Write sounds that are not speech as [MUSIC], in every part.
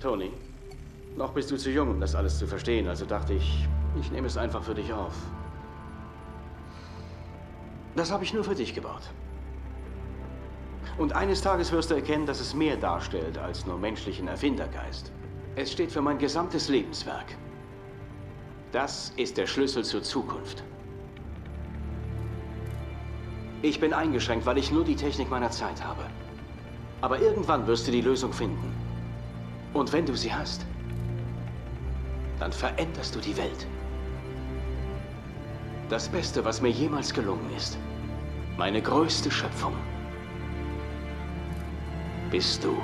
Tony, noch bist du zu jung, um das alles zu verstehen, also dachte ich, ich nehme es einfach für dich auf. Das habe ich nur für dich gebaut. Und eines Tages wirst du erkennen, dass es mehr darstellt als nur menschlichen Erfindergeist. Es steht für mein gesamtes Lebenswerk. Das ist der Schlüssel zur Zukunft. Ich bin eingeschränkt, weil ich nur die Technik meiner Zeit habe. Aber irgendwann wirst du die Lösung finden. Und wenn du sie hast, dann veränderst du die Welt. Das Beste, was mir jemals gelungen ist. Meine größte Schöpfung. Bist du.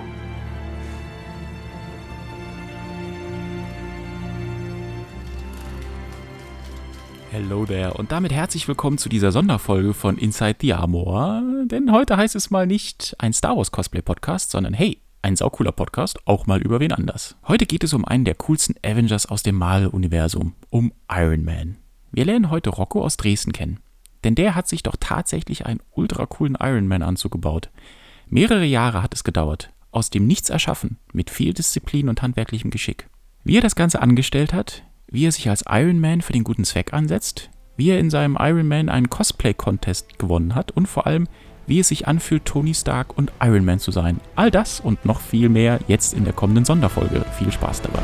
Hello there und damit herzlich willkommen zu dieser Sonderfolge von Inside the Armor. Denn heute heißt es mal nicht ein Star Wars Cosplay Podcast, sondern hey, ein saucooler Podcast, auch mal über wen anders. Heute geht es um einen der coolsten Avengers aus dem Marvel-Universum, um Iron Man. Wir lernen heute Rocco aus Dresden kennen. Denn der hat sich doch tatsächlich einen ultra coolen Iron Man-Anzug gebaut. Mehrere Jahre hat es gedauert. Aus dem Nichts erschaffen, mit viel Disziplin und handwerklichem Geschick. Wie er das Ganze angestellt hat, wie er sich als Iron Man für den guten Zweck ansetzt, wie er in seinem Iron Man einen Cosplay-Contest gewonnen hat und vor allem, wie es sich anfühlt, Tony Stark und Iron Man zu sein. All das und noch viel mehr jetzt in der kommenden Sonderfolge. Viel Spaß dabei.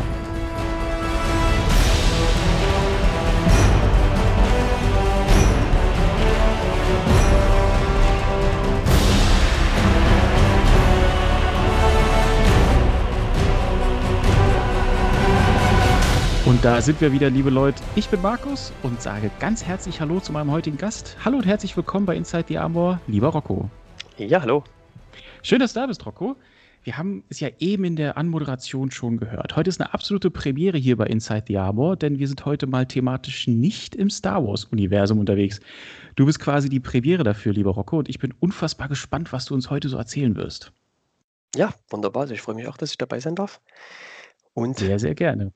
Und da sind wir wieder, liebe Leute. Ich bin Markus und sage ganz herzlich Hallo zu meinem heutigen Gast. Hallo und herzlich willkommen bei Inside the Armor, lieber Rocco. Ja, hallo. Schön, dass du da bist, Rocco. Wir haben es ja eben in der Anmoderation schon gehört. Heute ist eine absolute Premiere hier bei Inside the Armor, denn wir sind heute mal thematisch nicht im Star Wars-Universum unterwegs. Du bist quasi die Premiere dafür, lieber Rocco, und ich bin unfassbar gespannt, was du uns heute so erzählen wirst. Ja, wunderbar. Also ich freue mich auch, dass ich dabei sein darf. Und sehr, sehr gerne.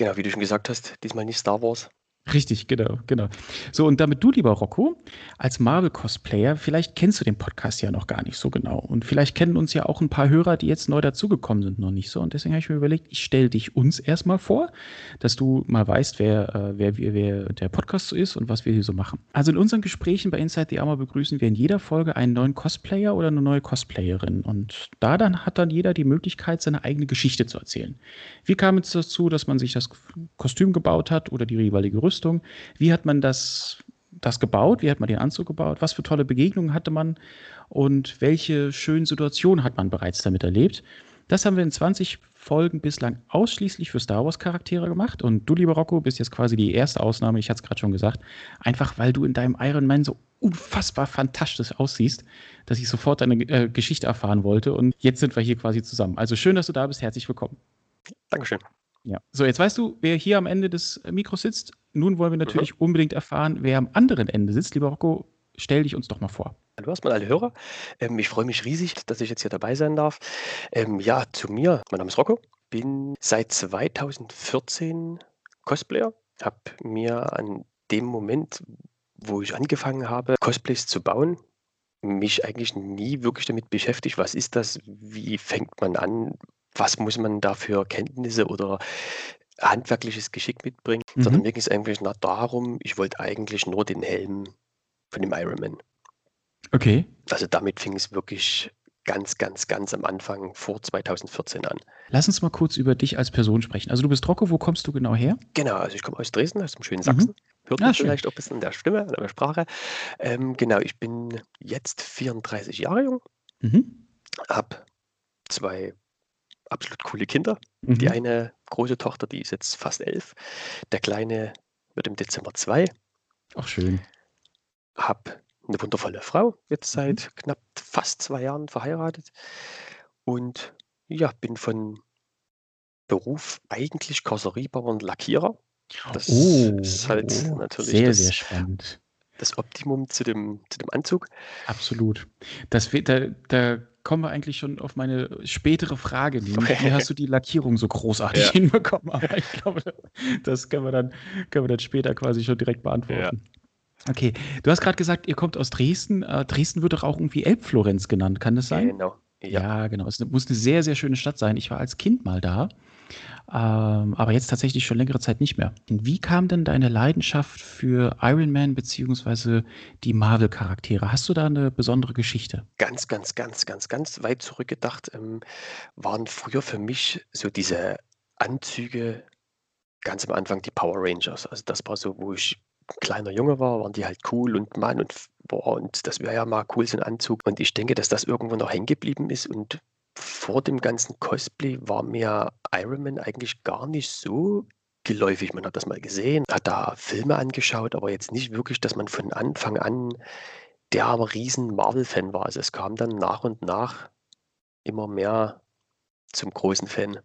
Genau, wie du schon gesagt hast, diesmal nicht Star Wars. Richtig, genau, genau. So, und damit du, lieber Rocco, als Marvel-Cosplayer, vielleicht kennst du den Podcast ja noch gar nicht so genau. Und vielleicht kennen uns ja auch ein paar Hörer, die jetzt neu dazugekommen sind, noch nicht so. Und deswegen habe ich mir überlegt, ich stelle dich uns erstmal vor, dass du mal weißt, wer, äh, wer, wer der Podcast so ist und was wir hier so machen. Also in unseren Gesprächen bei Inside the Armor begrüßen wir in jeder Folge einen neuen Cosplayer oder eine neue Cosplayerin. Und da dann hat dann jeder die Möglichkeit, seine eigene Geschichte zu erzählen. Wie kam es dazu, dass man sich das Kostüm gebaut hat oder die jeweilige Rüstung? Rüstung. Wie hat man das, das gebaut? Wie hat man den Anzug gebaut? Was für tolle Begegnungen hatte man? Und welche schönen Situationen hat man bereits damit erlebt? Das haben wir in 20 Folgen bislang ausschließlich für Star Wars Charaktere gemacht. Und du, lieber Rocco, bist jetzt quasi die erste Ausnahme, ich hatte es gerade schon gesagt. Einfach weil du in deinem Iron Man so unfassbar fantastisch aussiehst, dass ich sofort deine äh, Geschichte erfahren wollte. Und jetzt sind wir hier quasi zusammen. Also schön, dass du da bist. Herzlich willkommen. Dankeschön. Ja. So, jetzt weißt du, wer hier am Ende des Mikros sitzt. Nun wollen wir natürlich mhm. unbedingt erfahren, wer am anderen Ende sitzt. Lieber Rocco, stell dich uns doch mal vor. Hallo erstmal alle Hörer. Ähm, ich freue mich riesig, dass ich jetzt hier dabei sein darf. Ähm, ja, zu mir. Mein Name ist Rocco. Bin seit 2014 Cosplayer. Habe mir an dem Moment, wo ich angefangen habe, Cosplays zu bauen, mich eigentlich nie wirklich damit beschäftigt, was ist das, wie fängt man an, was muss man da für Kenntnisse oder handwerkliches Geschick mitbringen, mhm. sondern mir ging es eigentlich nur darum, ich wollte eigentlich nur den Helm von dem Ironman. Okay. Also damit fing es wirklich ganz, ganz, ganz am Anfang vor 2014 an. Lass uns mal kurz über dich als Person sprechen. Also du bist Rocco, wo kommst du genau her? Genau, also ich komme aus Dresden, aus dem schönen Sachsen. Mhm. Hört man ah, vielleicht auch ein bisschen an der Stimme, an der Sprache. Ähm, genau, ich bin jetzt 34 Jahre jung, mhm. habe zwei absolut coole Kinder. Mhm. Die eine große Tochter, die ist jetzt fast elf. Der kleine wird im Dezember zwei. Ach, schön. Hab eine wundervolle Frau, jetzt mhm. seit mhm. knapp fast zwei Jahren verheiratet. Und ja, bin von Beruf eigentlich Karosseriebauer und Lackierer. Das oh, ist halt oh, natürlich sehr, das, sehr spannend. das Optimum zu dem, zu dem Anzug. Absolut. Das, da, da kommen wir eigentlich schon auf meine spätere Frage. Nämlich, wie hast du die Lackierung so großartig ja. [LAUGHS] hinbekommen? Aber ich glaube, das können wir, dann, können wir dann später quasi schon direkt beantworten. Ja. Okay, du hast gerade gesagt, ihr kommt aus Dresden. Äh, Dresden wird doch auch irgendwie Elbflorenz genannt, kann das sein? Genau, Ja. ja, genau. Es muss eine sehr, sehr schöne Stadt sein. Ich war als Kind mal da, ähm, aber jetzt tatsächlich schon längere Zeit nicht mehr. Wie kam denn deine Leidenschaft für Iron Man beziehungsweise die Marvel-Charaktere? Hast du da eine besondere Geschichte? Ganz, ganz, ganz, ganz, ganz weit zurückgedacht ähm, waren früher für mich so diese Anzüge ganz am Anfang die Power Rangers. Also das war so, wo ich kleiner Junge war, waren die halt cool und Mann und boah, und das wäre ja mal cool, so ein Anzug. Und ich denke, dass das irgendwo noch hängen geblieben ist. Und vor dem ganzen Cosplay war mir Iron Man eigentlich gar nicht so geläufig. Man hat das mal gesehen, hat da Filme angeschaut, aber jetzt nicht wirklich, dass man von Anfang an der riesen Marvel-Fan war. Also es kam dann nach und nach immer mehr zum großen Fan.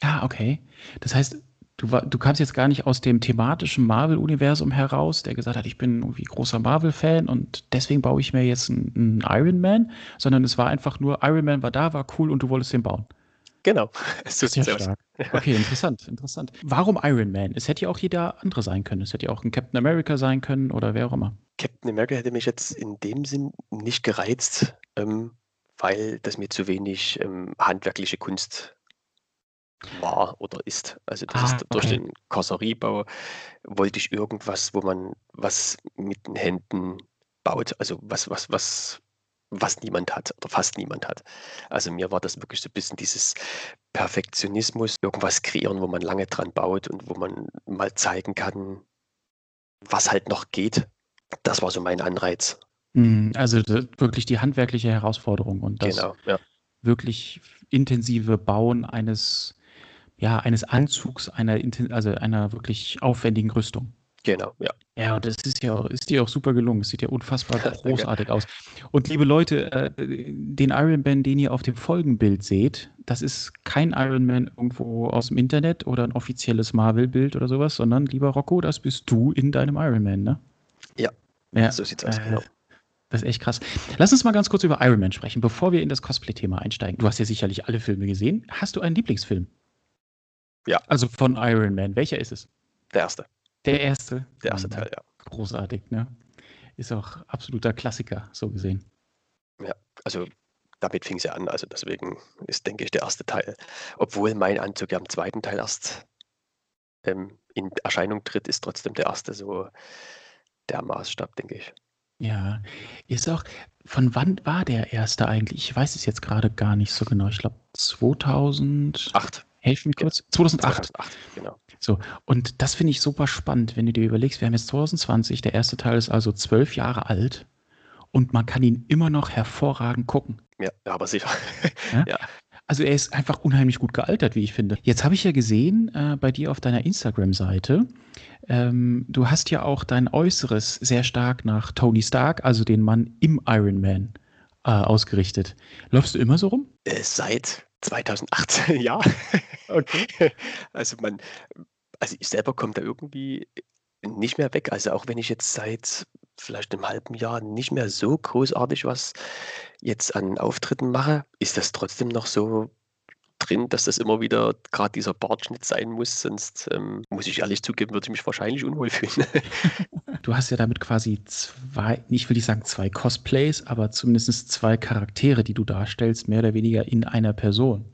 Ah, okay. Das heißt, Du, war, du kamst jetzt gar nicht aus dem thematischen Marvel-Universum heraus, der gesagt hat, ich bin irgendwie großer Marvel-Fan und deswegen baue ich mir jetzt einen, einen Iron Man, sondern es war einfach nur, Iron Man war da, war cool und du wolltest den bauen. Genau. [LAUGHS] So Sehr stark. [LAUGHS] Okay, interessant, interessant. Warum Iron Man? Es hätte ja auch jeder andere sein können. Es hätte ja auch ein Captain America sein können oder wer auch immer. Captain America hätte mich jetzt in dem Sinn nicht gereizt, ähm, weil das mir zu wenig ähm, handwerkliche Kunst war oder ist. Also das ah, ist durch okay. den Karosseriebau wollte ich irgendwas, wo man was mit den Händen baut, also was, was, was, was niemand hat oder fast niemand hat. Also mir war das wirklich so ein bisschen dieses Perfektionismus, irgendwas kreieren, wo man lange dran baut und wo man mal zeigen kann, was halt noch geht. Das war so mein Anreiz. Hm, also wirklich die handwerkliche Herausforderung und das genau, ja. wirklich intensive Bauen eines ja, eines Anzugs einer, also einer wirklich aufwendigen Rüstung. Genau, ja. Ja, und das ist ja ist dir auch super gelungen. Es sieht ja unfassbar [LAUGHS] großartig aus. Und liebe Leute, äh, den Iron Man, den ihr auf dem Folgenbild seht, das ist kein Iron Man irgendwo aus dem Internet oder ein offizielles Marvel-Bild oder sowas, sondern lieber Rocco, das bist du in deinem Iron Man, ne? Ja, ja so sieht's aus, äh, genau. Das ist echt krass. Lass uns mal ganz kurz über Iron Man sprechen, bevor wir in das Cosplay-Thema einsteigen. Du hast ja sicherlich alle Filme gesehen. Hast du einen Lieblingsfilm? Ja. Also von Iron Man. Welcher ist es? Der erste. Der erste? Der erste Teil, ja. Großartig, ne? Ist auch absoluter Klassiker, so gesehen. Ja, also damit fing es ja an. Also deswegen ist, denke ich, der erste Teil. Obwohl mein Anzug ja im zweiten Teil erst ähm, in Erscheinung tritt, ist trotzdem der erste so der Maßstab, denke ich. Ja, ist auch, von wann war der erste eigentlich? Ich weiß es jetzt gerade gar nicht so genau. Ich glaube 2008. Helf mir kurz. 2008. 2008, genau. So, und das finde ich super spannend, wenn du dir überlegst, wir haben jetzt 2020, der erste Teil ist also zwölf Jahre alt und man kann ihn immer noch hervorragend gucken. Ja, aber sicher. Ja? [LAUGHS] ja. Also er ist einfach unheimlich gut gealtert, wie ich finde. Jetzt habe ich ja gesehen äh, bei dir auf deiner Instagram-Seite, ähm, du hast ja auch dein Äußeres sehr stark nach Tony Stark, also den Mann im Iron Man, äh, ausgerichtet. Läufst du immer so rum? Äh, seit 2018, [LAUGHS] ja. Okay. [LAUGHS] Also man, also ich selber komme da irgendwie nicht mehr weg. Also auch wenn ich jetzt seit vielleicht einem halben Jahr nicht mehr so großartig was jetzt an Auftritten mache, ist das trotzdem noch so drin, dass das immer wieder gerade dieser Bartschnitt sein muss, sonst ähm, muss ich ehrlich zugeben, würde ich mich wahrscheinlich unwohl fühlen. [LAUGHS] [LAUGHS] du hast ja damit quasi zwei, ich will nicht sagen zwei Cosplays, aber zumindest zwei Charaktere, die du darstellst, mehr oder weniger in einer Person.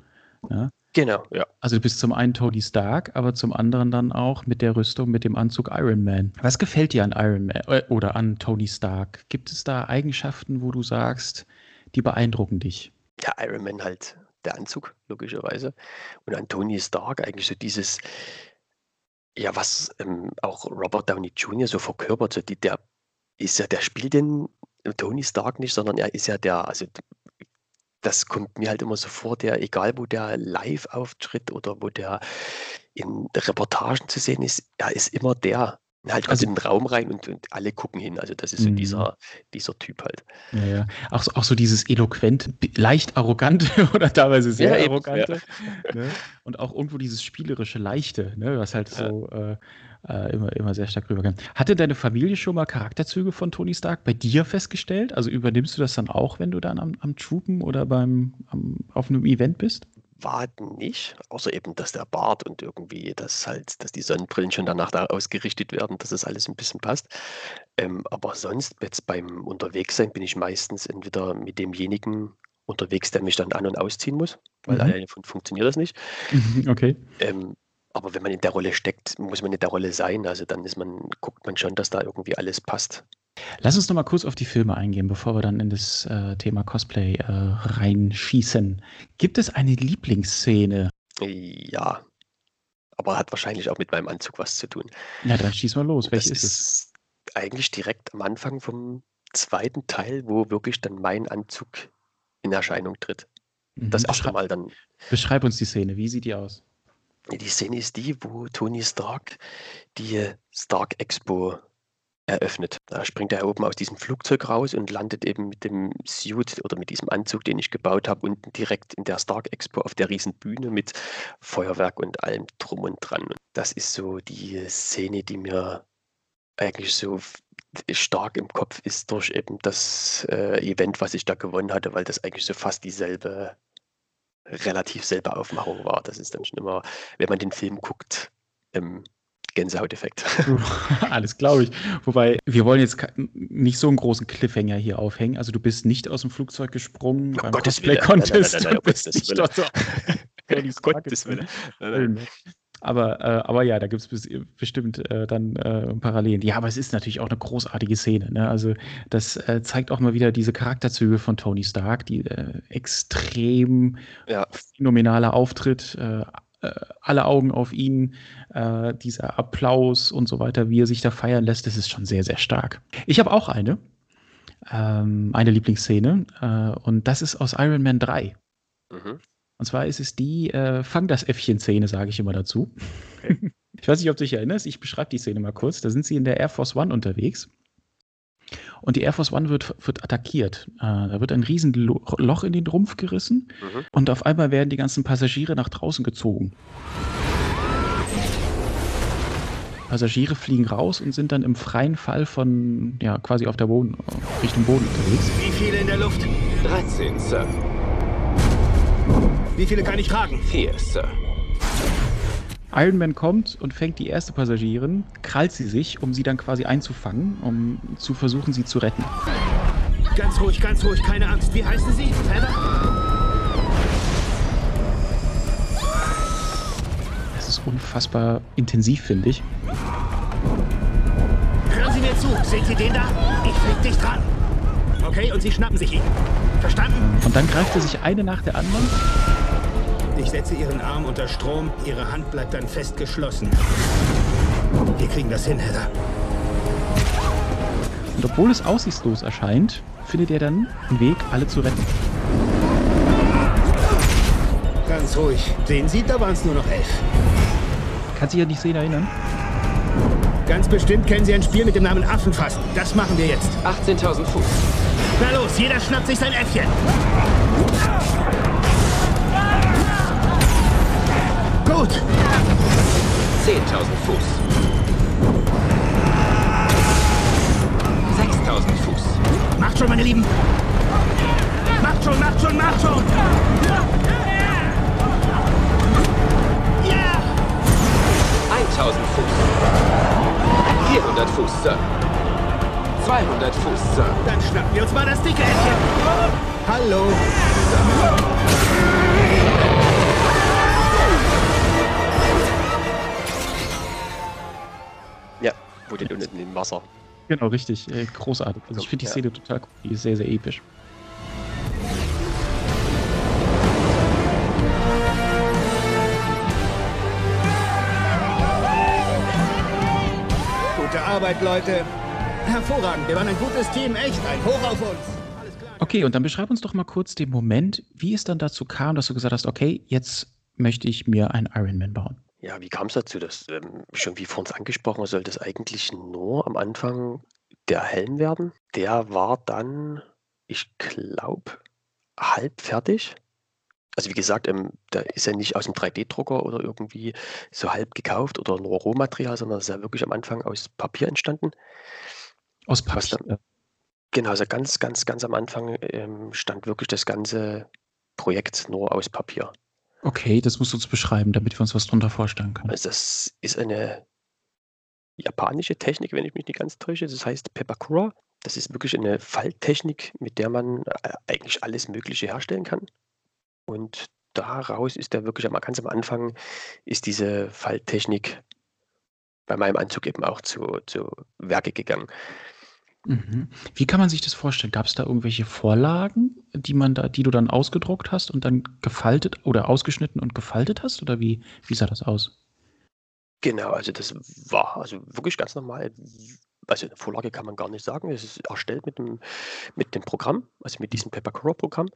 Ne? Genau, ja. Also du bist zum einen Tony Stark, aber zum anderen dann auch mit der Rüstung, mit dem Anzug Iron Man. Was gefällt dir an Iron Man äh, oder an Tony Stark? Gibt es da Eigenschaften, wo du sagst, die beeindrucken dich? Ja, Iron Man halt der Anzug, logischerweise. Und an Tony Stark eigentlich so dieses, ja, was ähm, auch Robert Downey Jr. so verkörpert, so die, der ist ja, der spielt den Tony Stark nicht, sondern er ist ja der, also das kommt mir halt immer so vor, der, egal wo der live auftritt oder wo der in Reportagen zu sehen ist, er ist immer der, halt also in den Raum rein und, und alle gucken hin. Also das ist so mhm. dieser, dieser Typ halt. Ja, ja. Auch, auch so dieses eloquent, leicht arrogante [LAUGHS] oder teilweise sehr ja, arrogante. Ja. [LAUGHS] Ne? Und auch irgendwo dieses spielerische Leichte, ne? was halt so äh, äh, immer, immer sehr stark rüberkam. Hatte deine Familie schon mal Charakterzüge von Tony Stark bei dir festgestellt? Also übernimmst du das dann auch, wenn du dann am, am Troopen oder beim, am, auf einem Event bist? Waden nicht, außer eben, dass der Bart und irgendwie, dass halt, dass die Sonnenbrillen schon danach da ausgerichtet werden, dass das alles ein bisschen passt. Ähm, aber sonst, jetzt beim Unterwegssein, bin ich meistens entweder mit demjenigen unterwegs, der mich dann an- und ausziehen muss, weil Mhm. alleine fun funktioniert das nicht. [LAUGHS] Okay. Ähm, aber wenn man in der Rolle steckt, muss man in der Rolle sein. Also dann ist man, guckt man schon, dass da irgendwie alles passt. Lass uns noch mal kurz auf die Filme eingehen, bevor wir dann in das äh, Thema Cosplay äh, reinschießen. Gibt es eine Lieblingsszene? Ja, aber hat wahrscheinlich auch mit meinem Anzug was zu tun. Ja, dann schieß mal los. Das Welche ist es? ist eigentlich direkt am Anfang vom zweiten Teil, wo wirklich dann mein Anzug in Erscheinung tritt. Das Mhm. erste Mal dann. beschreib uns die Szene. Wie sieht die aus? Die Szene ist die, wo Tony Stark die Stark Expo eröffnet. Da springt er oben aus diesem Flugzeug raus und landet eben mit dem Suit oder mit diesem Anzug, den ich gebaut habe, unten direkt in der Stark Expo auf der riesen Bühne mit Feuerwerk und allem drum und dran. Das ist so die Szene, die mir eigentlich so stark im Kopf ist durch eben das äh, Event, was ich da gewonnen hatte, weil das eigentlich so fast dieselbe, relativ selbe Aufmachung war. Das ist dann schon immer, wenn man den Film guckt, ähm, Gänsehauteffekt. [LAUGHS] [LAUGHS] Alles glaube ich. Wobei, wir wollen jetzt nicht so einen großen Cliffhanger hier aufhängen. Also du bist nicht aus dem Flugzeug gesprungen Um beim Gottes Willen. Nein, nein, nein, Cosplay-Contest. nein, nein, Du bist [LAUGHS] nicht dort Gottes. Willen. Nein, nein. Aber, äh, aber ja, da gibt es bestimmt äh, dann äh, Parallelen. Ja, aber es ist natürlich auch eine großartige Szene. Ne? Also das äh, zeigt auch mal wieder diese Charakterzüge von Tony Stark, die äh, extrem Ja. phänomenaler Auftritt, äh, alle Augen auf ihn, dieser Applaus und so weiter, wie er sich da feiern lässt, das ist schon sehr, sehr stark. Ich habe auch eine, ähm, eine Lieblingsszene und das ist aus Iron Man 3. Mhm. Und zwar ist es die äh, Fang das Äffchen-Szene, sage ich immer dazu. Okay. [LAUGHS] Ich weiß nicht, ob du dich erinnerst, ich beschreibe die Szene mal kurz. Da sind sie in der Air Force One unterwegs. Und die Air Force One wird, wird attackiert. Äh, da wird ein riesen Lo Loch in den Rumpf gerissen Mhm. und auf einmal werden die ganzen Passagiere nach draußen gezogen. Passagiere fliegen raus und sind dann im freien Fall von, ja, quasi auf der Boden, Richtung Boden unterwegs. Wie viele in der Luft? 13, Sir. Wie viele kann ich tragen? 4, Sir. Iron Man kommt und fängt die erste Passagierin, krallt sie sich, um sie dann quasi einzufangen, um zu versuchen, sie zu retten. Ganz ruhig, ganz ruhig, keine Angst. Wie heißen Sie? Heather? Das ist unfassbar intensiv, finde ich. Hören Sie mir zu. Sehen Sie den da? Ich flieg dich dran. Okay, und Sie schnappen sich ihn. Verstanden? Und dann greift er sich eine nach der anderen. Ich setze Ihren Arm unter Strom. Ihre Hand bleibt dann fest geschlossen. Wir kriegen das hin, Heather. Und obwohl es aussichtslos erscheint, findet er dann einen Weg, alle zu retten. Ganz ruhig. Sehen Sie, da waren es nur noch elf. Kann sich ja nicht sehen erinnern. Ganz bestimmt kennen Sie ein Spiel mit dem Namen Affenfassen. Das machen wir jetzt. 18.000 Fuß. Na los, jeder schnappt sich sein Äffchen. Gut. 10.000 Fuß. 6.000 Fuß. Macht schon, meine Lieben. Macht schon, macht schon, macht schon. Ja! 1.000 Fuß. 400 Fuß, Sir. 200 Fuß, Sir. Dann schnappen wir uns mal das dicke Äffchen. Hallo. Ja, wo den unten im Wasser. Genau, richtig. Äh, großartig. Also ich finde die Ja. Szene total cool. Die ist sehr, sehr episch. Gute Arbeit, Leute. Hervorragend. Wir waren ein gutes Team. Echt ein Hoch auf uns. Alles klar. Okay, und dann beschreib uns doch mal kurz den Moment, wie es dann dazu kam, dass du gesagt hast, okay, jetzt möchte ich mir einen Ironman bauen. Ja, wie kam es dazu? Das, ähm, schon wie vor uns angesprochen, sollte es eigentlich nur am Anfang der Helm werden. Der war dann, ich glaube, halb fertig. Also wie gesagt, ähm, da ist er nicht aus dem 3D-Drucker oder irgendwie so halb gekauft oder nur Rohmaterial, sondern ist ja wirklich am Anfang aus Papier entstanden. Aus Papier. Genau, also ganz, ganz, ganz am Anfang ähm, stand wirklich das ganze Projekt nur aus Papier. Okay, das musst du uns beschreiben, damit wir uns was drunter vorstellen können. Also das ist eine japanische Technik, wenn ich mich nicht ganz täusche. Das heißt Pepakura. Das ist wirklich eine Falttechnik, mit der man äh, eigentlich alles Mögliche herstellen kann. Und daraus ist der wirklich ganz am Anfang ist diese Falttechnik bei meinem Anzug eben auch zu zu Werke gegangen. Mhm. Wie kann man sich das vorstellen? Gab es da irgendwelche Vorlagen, die man da die du dann ausgedruckt hast und dann gefaltet oder ausgeschnitten und gefaltet hast oder wie wie sah das aus? Genau, also das war also wirklich ganz normal. Also eine Vorlage kann man gar nicht sagen. Es ist erstellt mit dem mit dem Programm, also mit diesem Peppercorp-Programm,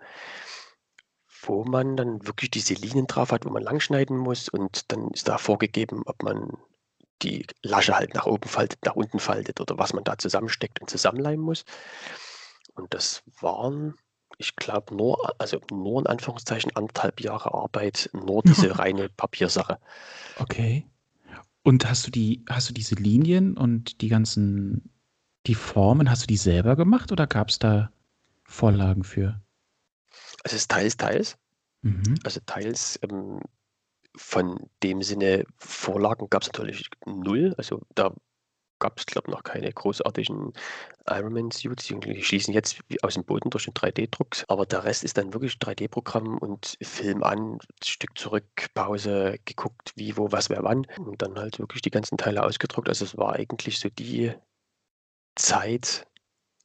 wo man dann wirklich diese Linien drauf hat, wo man langschneiden muss und dann ist da vorgegeben, ob man die Lasche halt nach oben faltet, nach unten faltet oder was man da zusammensteckt und zusammenleimen muss. Und das waren, ich glaube, nur, also nur in Anführungszeichen anderthalb Jahre Arbeit, nur [LAUGHS] diese reine Papiersache. Okay. Und hast du die hast du diese Linien und die ganzen die Formen, hast du die selber gemacht oder gab es da Vorlagen für? Also es ist teils, teils. Mhm. Also teils ähm, von dem Sinne Vorlagen gab es natürlich null. Also da gab es, glaube ich, noch keine großartigen Ironman-Suits. Die schließen jetzt aus dem Boden durch den 3D-Druck. Aber der Rest ist dann wirklich 3D-Programm und Film an, Stück zurück, Pause, geguckt, wie, wo, was, wer, wann. Und dann halt wirklich die ganzen Teile ausgedruckt. Also es war eigentlich so die Zeit,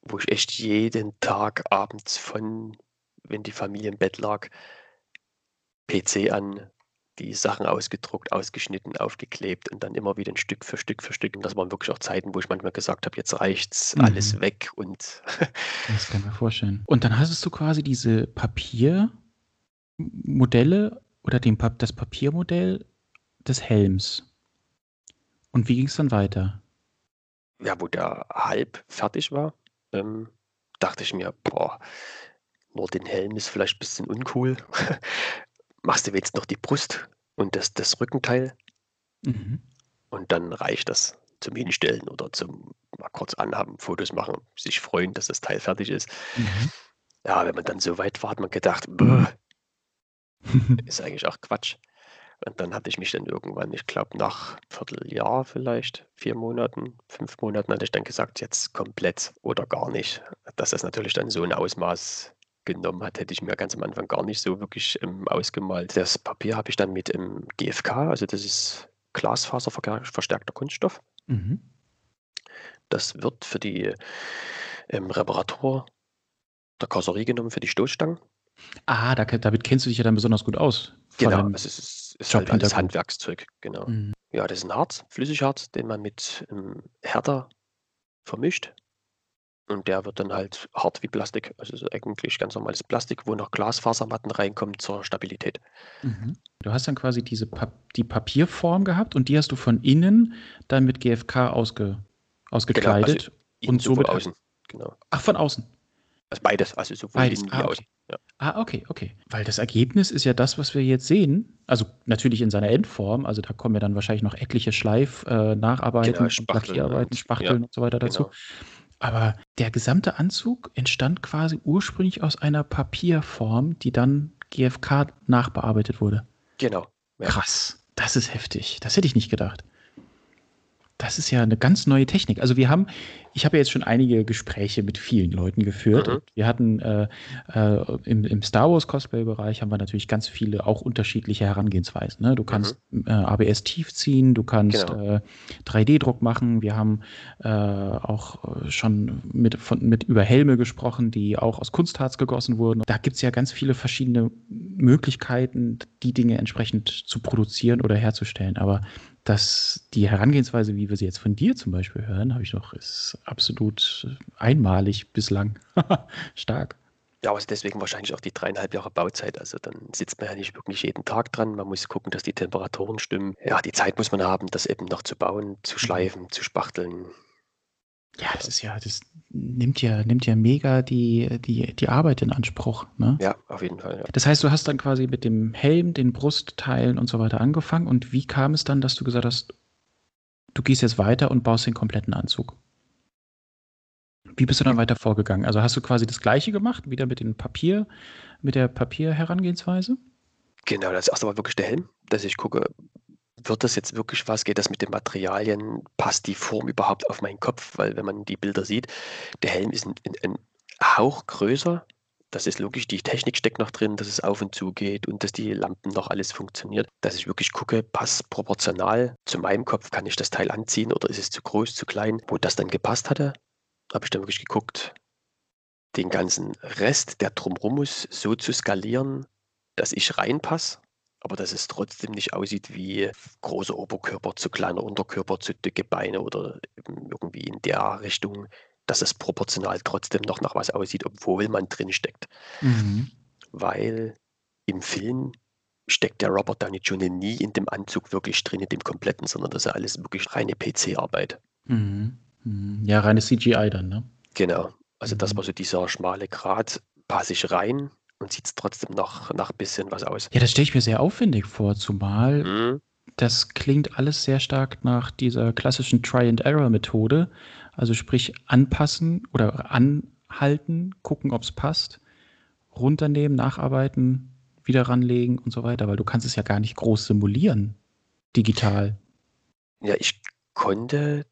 wo ich echt jeden Tag abends von, wenn die Familie im Bett lag, PC an, die Sachen ausgedruckt, ausgeschnitten, aufgeklebt und dann immer wieder ein Stück für Stück für Stück. Und das waren wirklich auch Zeiten, wo ich manchmal gesagt habe, jetzt reicht's, Mhm. alles weg und [LAUGHS] Das kann ich mir vorstellen. Und dann hattest du quasi diese Papiermodelle oder den das Papiermodell des Helms. Und wie ging es dann weiter? ja, wo der halb fertig war, ähm, dachte ich mir, boah, nur den Helm ist vielleicht ein bisschen uncool. [LAUGHS] Machst du jetzt noch die Brust und das, das Rückenteil Mhm. und dann reicht das zum Hinstellen oder zum mal kurz anhaben, Fotos machen, sich freuen, dass das Teil fertig ist. Mhm. Ja, wenn man dann so weit war, hat man gedacht, [LAUGHS] "Bäh, ist eigentlich auch Quatsch. Und dann hatte ich mich dann irgendwann, ich glaube nach Vierteljahr vielleicht, vier Monaten, fünf Monaten, hatte ich dann gesagt, jetzt komplett oder gar nicht. Dass das natürlich dann so ein Ausmaß genommen hat, hätte ich mir ganz am Anfang gar nicht so wirklich ähm, ausgemalt. Das Papier habe ich dann mit ähm, GFK, also das ist Glasfaserverstärkter Kunststoff. Mhm. Das wird für die ähm, Reparatur der Karosserie genommen, für die Stoßstangen. Ah, da, damit kennst du dich ja dann besonders gut aus. Genau, also es ist, ist halt alles. Handwerkszeug, genau. Mhm. Ja, das ist ein Harz, Flüssigharz, den man mit ähm, Härter vermischt. Und der wird dann halt hart wie Plastik. Also eigentlich ganz normales Plastik, wo noch Glasfasermatten reinkommen zur Stabilität. Mhm. Du hast dann quasi diese Pap die Papierform gehabt und die hast du von innen dann mit GFK ausge ausgekleidet. Innen Und sowohl somit- außen. Genau. Ach, von außen. Also beides, also sowohl Beides, innen ah, wie okay. außen. Ja. Ah, okay, okay. Weil das Ergebnis ist ja das, was wir jetzt sehen. Also natürlich in seiner Endform. Also da kommen ja dann wahrscheinlich noch etliche Schleif, äh, Genau, und Spachteln Lackierarbeiten, und- Spachteln ja, und so weiter dazu. Genau. Aber der gesamte Anzug entstand quasi ursprünglich aus einer Papierform, die dann GFK nachbearbeitet wurde. genau. Ja. Krass, das ist heftig. Das hätte ich nicht gedacht. Das ist ja eine ganz neue Technik. Also wir haben, ich habe ja jetzt schon einige Gespräche mit vielen Leuten geführt. Mhm. Wir hatten äh, äh, im, im Star Wars Cosplay-Bereich haben wir natürlich ganz viele auch unterschiedliche Herangehensweisen. Ne? Du kannst äh, ABS tief ziehen, du kannst Mhm. Genau. äh, 3D-Druck machen. Wir haben äh, auch äh, schon mit, von, mit über Helme gesprochen, die auch aus Kunstharz gegossen wurden. Da gibt es ja ganz viele verschiedene Möglichkeiten, die Dinge entsprechend zu produzieren oder herzustellen. Aber dass die Herangehensweise, wie wir sie jetzt von dir zum Beispiel hören, habe ich noch, ist absolut einmalig bislang. [LAUGHS] Stark. Ja, aber deswegen wahrscheinlich auch die dreieinhalb Jahre Bauzeit. Also dann sitzt man ja nicht wirklich jeden Tag dran. Man muss gucken, dass die Temperaturen stimmen. Ja, die Zeit muss man haben, das eben noch zu bauen, zu schleifen, zu spachteln. Ja, das ist ja, das nimmt ja, nimmt ja mega die, die, die Arbeit in Anspruch. Ne? Ja, auf jeden Fall. Ja. Das heißt, du hast dann quasi mit dem Helm, den Brustteilen und so weiter angefangen. Und wie kam es dann, dass du gesagt hast, du gehst jetzt weiter und baust den kompletten Anzug? Wie bist du dann weiter vorgegangen? Also hast du quasi das Gleiche gemacht, wieder mit dem Papier, mit der Papierherangehensweise? Genau, das erste war wirklich der Helm, dass ich gucke, wird das jetzt wirklich was? Geht das mit den Materialien? Passt die Form überhaupt auf meinen Kopf? Weil wenn man die Bilder sieht, der Helm ist ein, ein, Hauch größer. Das ist logisch, die Technik steckt noch drin, dass es auf und zu geht und dass die Lampen noch alles funktioniert. Dass ich wirklich gucke, passt proportional zu meinem Kopf, kann ich das Teil anziehen oder ist es zu groß, zu klein? Wo das dann gepasst hatte, habe ich dann wirklich geguckt, den ganzen Rest, der drumherum muss, so zu skalieren, dass ich reinpasse, aber dass es trotzdem nicht aussieht wie großer Oberkörper zu kleiner Unterkörper zu dicke Beine oder irgendwie in der Richtung, dass es proportional trotzdem noch nach was aussieht, obwohl man drin steckt. Mhm. Weil im Film steckt der Robert Downey Jr. nie in dem Anzug wirklich drin, in dem kompletten, sondern das ist alles wirklich reine PC-Arbeit. Mhm. Mhm. Ja, reine CGI dann, ne? Genau. Also das Mhm. war so dieser schmale Grat, passe ich rein und sieht es trotzdem noch nach bisschen was aus. Ja, das stelle ich mir sehr aufwendig vor, zumal Mhm. das klingt alles sehr stark nach dieser klassischen Try-and-Error-Methode. Also sprich anpassen oder anhalten, gucken, ob es passt, runternehmen, nacharbeiten, wieder ranlegen und so weiter, weil du kannst es ja gar nicht groß simulieren, digital. Ja, ich konnte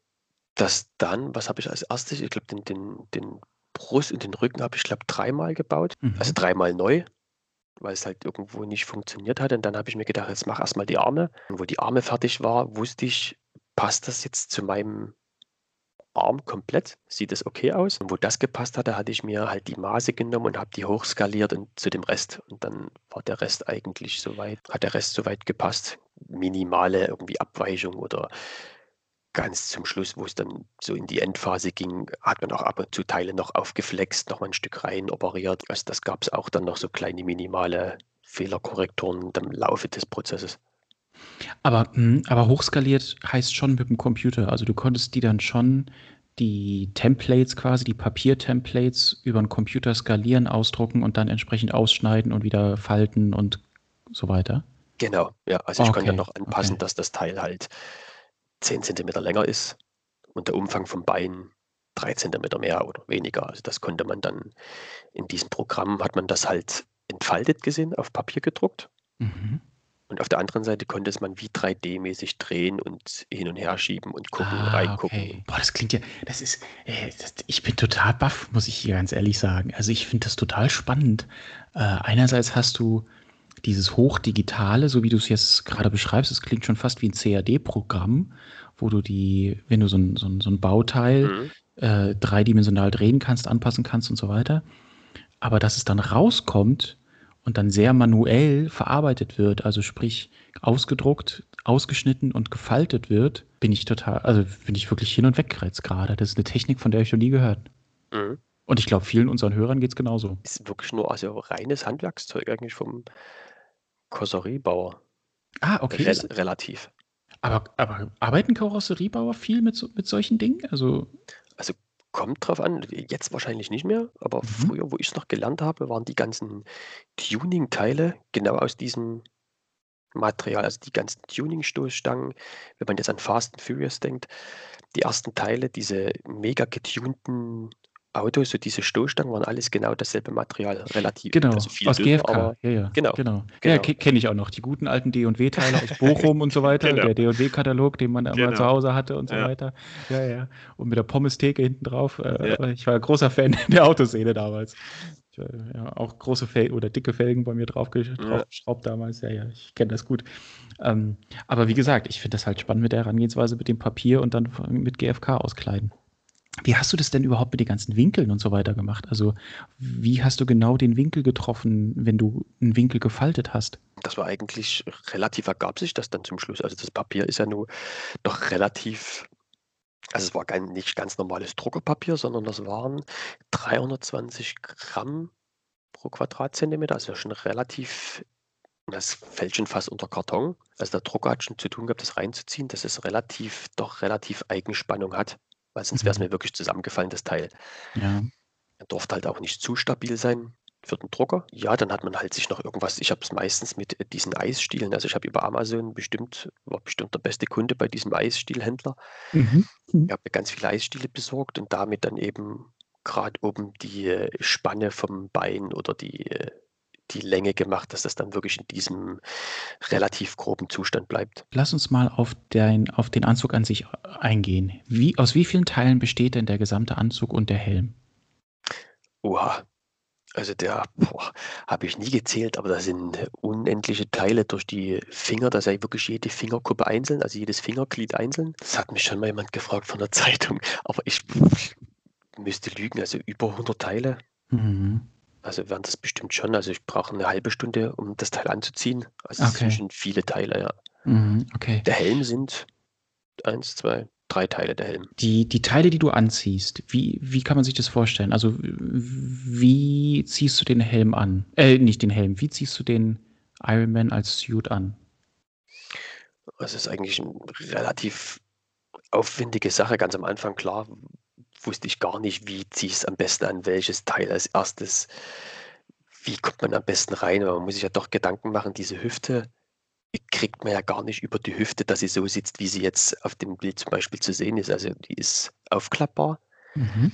das dann, was habe ich als erstes? Ich glaube, den, den, den Brust und den Rücken habe ich, glaube dreimal gebaut. Also Mhm. dreimal neu, weil es halt irgendwo nicht funktioniert hat. Und dann habe ich mir gedacht, jetzt mach erstmal die Arme. Und wo die Arme fertig war, wusste ich, passt das jetzt zu meinem Arm komplett? Sieht es okay aus? Und wo das gepasst hatte, hatte ich mir halt die Maße genommen und habe die hochskaliert und zu dem Rest. Und dann war der Rest eigentlich soweit, hat der Rest soweit gepasst. Minimale irgendwie Abweichung oder ganz zum Schluss, wo es dann so in die Endphase ging, hat man auch ab und zu Teile noch aufgeflext, noch mal ein Stück rein operiert. Also das gab es auch dann noch so kleine minimale Fehlerkorrekturen im Laufe des Prozesses. Aber, mh, aber hochskaliert heißt schon mit dem Computer. Also du konntest die dann schon die Templates quasi, die Papiertemplates über den Computer skalieren, ausdrucken und dann entsprechend ausschneiden und wieder falten und so weiter. Genau, ja. Also ich konnte dann Okay, noch anpassen, okay. dass das Teil halt 10 Zentimeter länger ist und der Umfang vom Bein 3 Zentimeter mehr oder weniger. Also das konnte man dann in diesem Programm, hat man das halt entfaltet gesehen, auf Papier gedruckt. Mhm. Und auf der anderen Seite konnte es man wie 3D-mäßig drehen und hin und her schieben und gucken, Ah, reingucken. okay. Boah, das klingt ja, das ist, äh, das, ich bin total baff, muss ich hier ganz ehrlich sagen. Also ich finde das total spannend. Äh, einerseits hast du dieses Hochdigitale, so wie du es jetzt gerade beschreibst, es klingt schon fast wie ein CAD-Programm, wo du die, wenn du so ein, so ein, so ein Bauteil Mhm. äh, dreidimensional drehen kannst, anpassen kannst und so weiter. Aber dass es dann rauskommt und dann sehr manuell verarbeitet wird, also sprich ausgedruckt, ausgeschnitten und gefaltet wird, bin ich total, also bin ich wirklich hin und weg gerade. Das ist eine Technik, von der ich noch nie gehört. Mhm. Und ich glaube, vielen unseren Hörern geht es genauso. Ist wirklich nur also reines Handwerkszeug eigentlich vom Karosseriebauer. Ah, okay. Rel relativ. Aber, aber arbeiten Karosseriebauer viel mit, so, mit solchen Dingen? Also, Also kommt drauf an, jetzt wahrscheinlich nicht mehr, aber Mhm. früher, wo ich es noch gelernt habe, waren die ganzen Tuning-Teile genau aus diesem Material, also die ganzen Tuning-Stoßstangen, wenn man jetzt an Fast and Furious denkt, die ersten Teile, diese mega getunten Autos, so diese Stoßstangen waren alles genau dasselbe Material, relativ, genau, also viel aus dünner, GFK. ja, ja. genau, Genau. Ja, genau. ke kenne ich auch noch. Die guten alten D&W-Teile aus Bochum und so [LAUGHS] weiter. Genau. Der D&W-Katalog, den man immer Genau. zu Hause hatte und so Ja. weiter. Ja, ja. Und mit der Pommes-Theke hinten drauf. Äh, Ja. Ich war großer Fan [LAUGHS] der Autoszene damals. Ich war, ja, auch große Fel oder dicke Felgen bei mir drauf Ja. draufgeschraubt damals. Ja, ja, ich kenne das gut. Ähm, aber wie gesagt, ich finde das halt spannend mit der Herangehensweise mit dem Papier und dann mit GFK auskleiden. Wie hast du das denn überhaupt mit den ganzen Winkeln und so weiter gemacht? Also, wie hast du genau den Winkel getroffen, wenn du einen Winkel gefaltet hast? Das war eigentlich relativ ergab sich das dann zum Schluss. Also das Papier ist ja nur doch relativ, also es war kein, nicht ganz normales Druckerpapier, sondern das waren 320 Gramm pro Quadratzentimeter, also schon relativ, das fällt schon fast unter Karton. Also der Drucker hat schon zu tun gehabt, das reinzuziehen, dass es relativ, doch relativ Eigenspannung hat, weil sonst wäre es Mhm. mir wirklich zusammengefallen, das Teil. Ja. Er durfte halt auch nicht zu stabil sein für den Drucker. Ja, dann hat man halt sich noch irgendwas, ich habe es meistens mit äh, diesen Eisstielen, also ich habe über Amazon bestimmt, war bestimmt der beste Kunde bei diesem Eisstielhändler. Mhm. Ich habe mir ganz viele Eisstiele besorgt und damit dann eben gerade oben die äh, Spanne vom Bein oder die, äh, die Länge gemacht, dass das dann wirklich in diesem relativ groben Zustand bleibt. Lass uns mal auf, dein, auf den Anzug an sich eingehen. Wie, aus wie vielen Teilen besteht denn der gesamte Anzug und der Helm? Oha. Also der habe ich nie gezählt, aber da sind unendliche Teile durch die Finger, da sei wirklich jede Fingerkuppe einzeln, also jedes Fingerglied einzeln. Das hat mich schon mal jemand gefragt von der [LAUGHS] Zeitung, aber ich, ich müsste lügen, also über 100 Teile. Mhm. Also wären das bestimmt schon. Also ich brauche eine halbe Stunde, um das Teil anzuziehen. Also es Okay. sind schon viele Teile, ja. Mhm, okay. Der Helm sind eins, zwei, drei Teile der Helm. Die, die Teile, die du anziehst, wie, wie kann man sich das vorstellen? Also, wie ziehst du den Helm an? Äh, nicht den Helm, wie ziehst du den Iron Man als Suit an? Das ist eigentlich eine relativ aufwendige Sache. Ganz am Anfang, klar, wusste ich gar nicht, wie ziehe ich es am besten an, welches Teil als erstes, wie kommt man am besten rein. Aber man muss sich ja doch Gedanken machen, diese Hüfte die kriegt man ja gar nicht über die Hüfte, dass sie so sitzt, wie sie jetzt auf dem Bild zum Beispiel zu sehen ist. Also die ist aufklappbar, Mhm.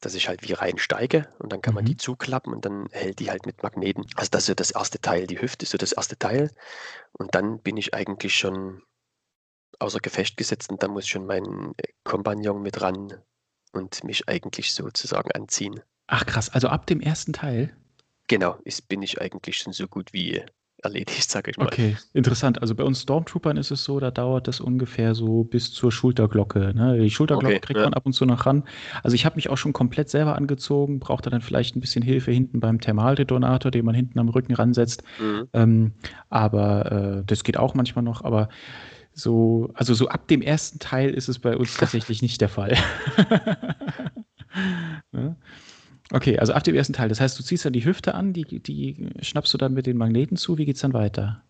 dass ich halt wie reinsteige und dann kann man Mhm. die zuklappen und dann hält die halt mit Magneten. Also das ist so das erste Teil. Die Hüfte ist so das erste Teil. Und dann bin ich eigentlich schon außer Gefecht gesetzt und dann muss schon mein Kompagnon mit ran und mich eigentlich sozusagen anziehen. Ach krass, also ab dem ersten Teil? Genau, ist, bin ich eigentlich schon so gut wie erledigt, [LAUGHS] sage ich mal. Okay, interessant. Also bei uns Stormtroopern ist es so, da dauert das ungefähr so bis zur Schulterglocke. Ne? Die Schulterglocke Okay, kriegt ja. man ab und zu noch ran. Also ich habe mich auch schon komplett selber angezogen, brauchte dann vielleicht ein bisschen Hilfe hinten beim Thermaldetonator, den man hinten am Rücken ransetzt. Mhm. Ähm, aber äh, das geht auch manchmal noch. Aber so, also so ab dem ersten Teil ist es bei uns [LAUGHS] tatsächlich nicht der Fall. [LAUGHS] ne? Okay, also ab dem ersten Teil. Das heißt, du ziehst dann die Hüfte an, die, die schnappst du dann mit den Magneten zu. Wie geht's dann weiter?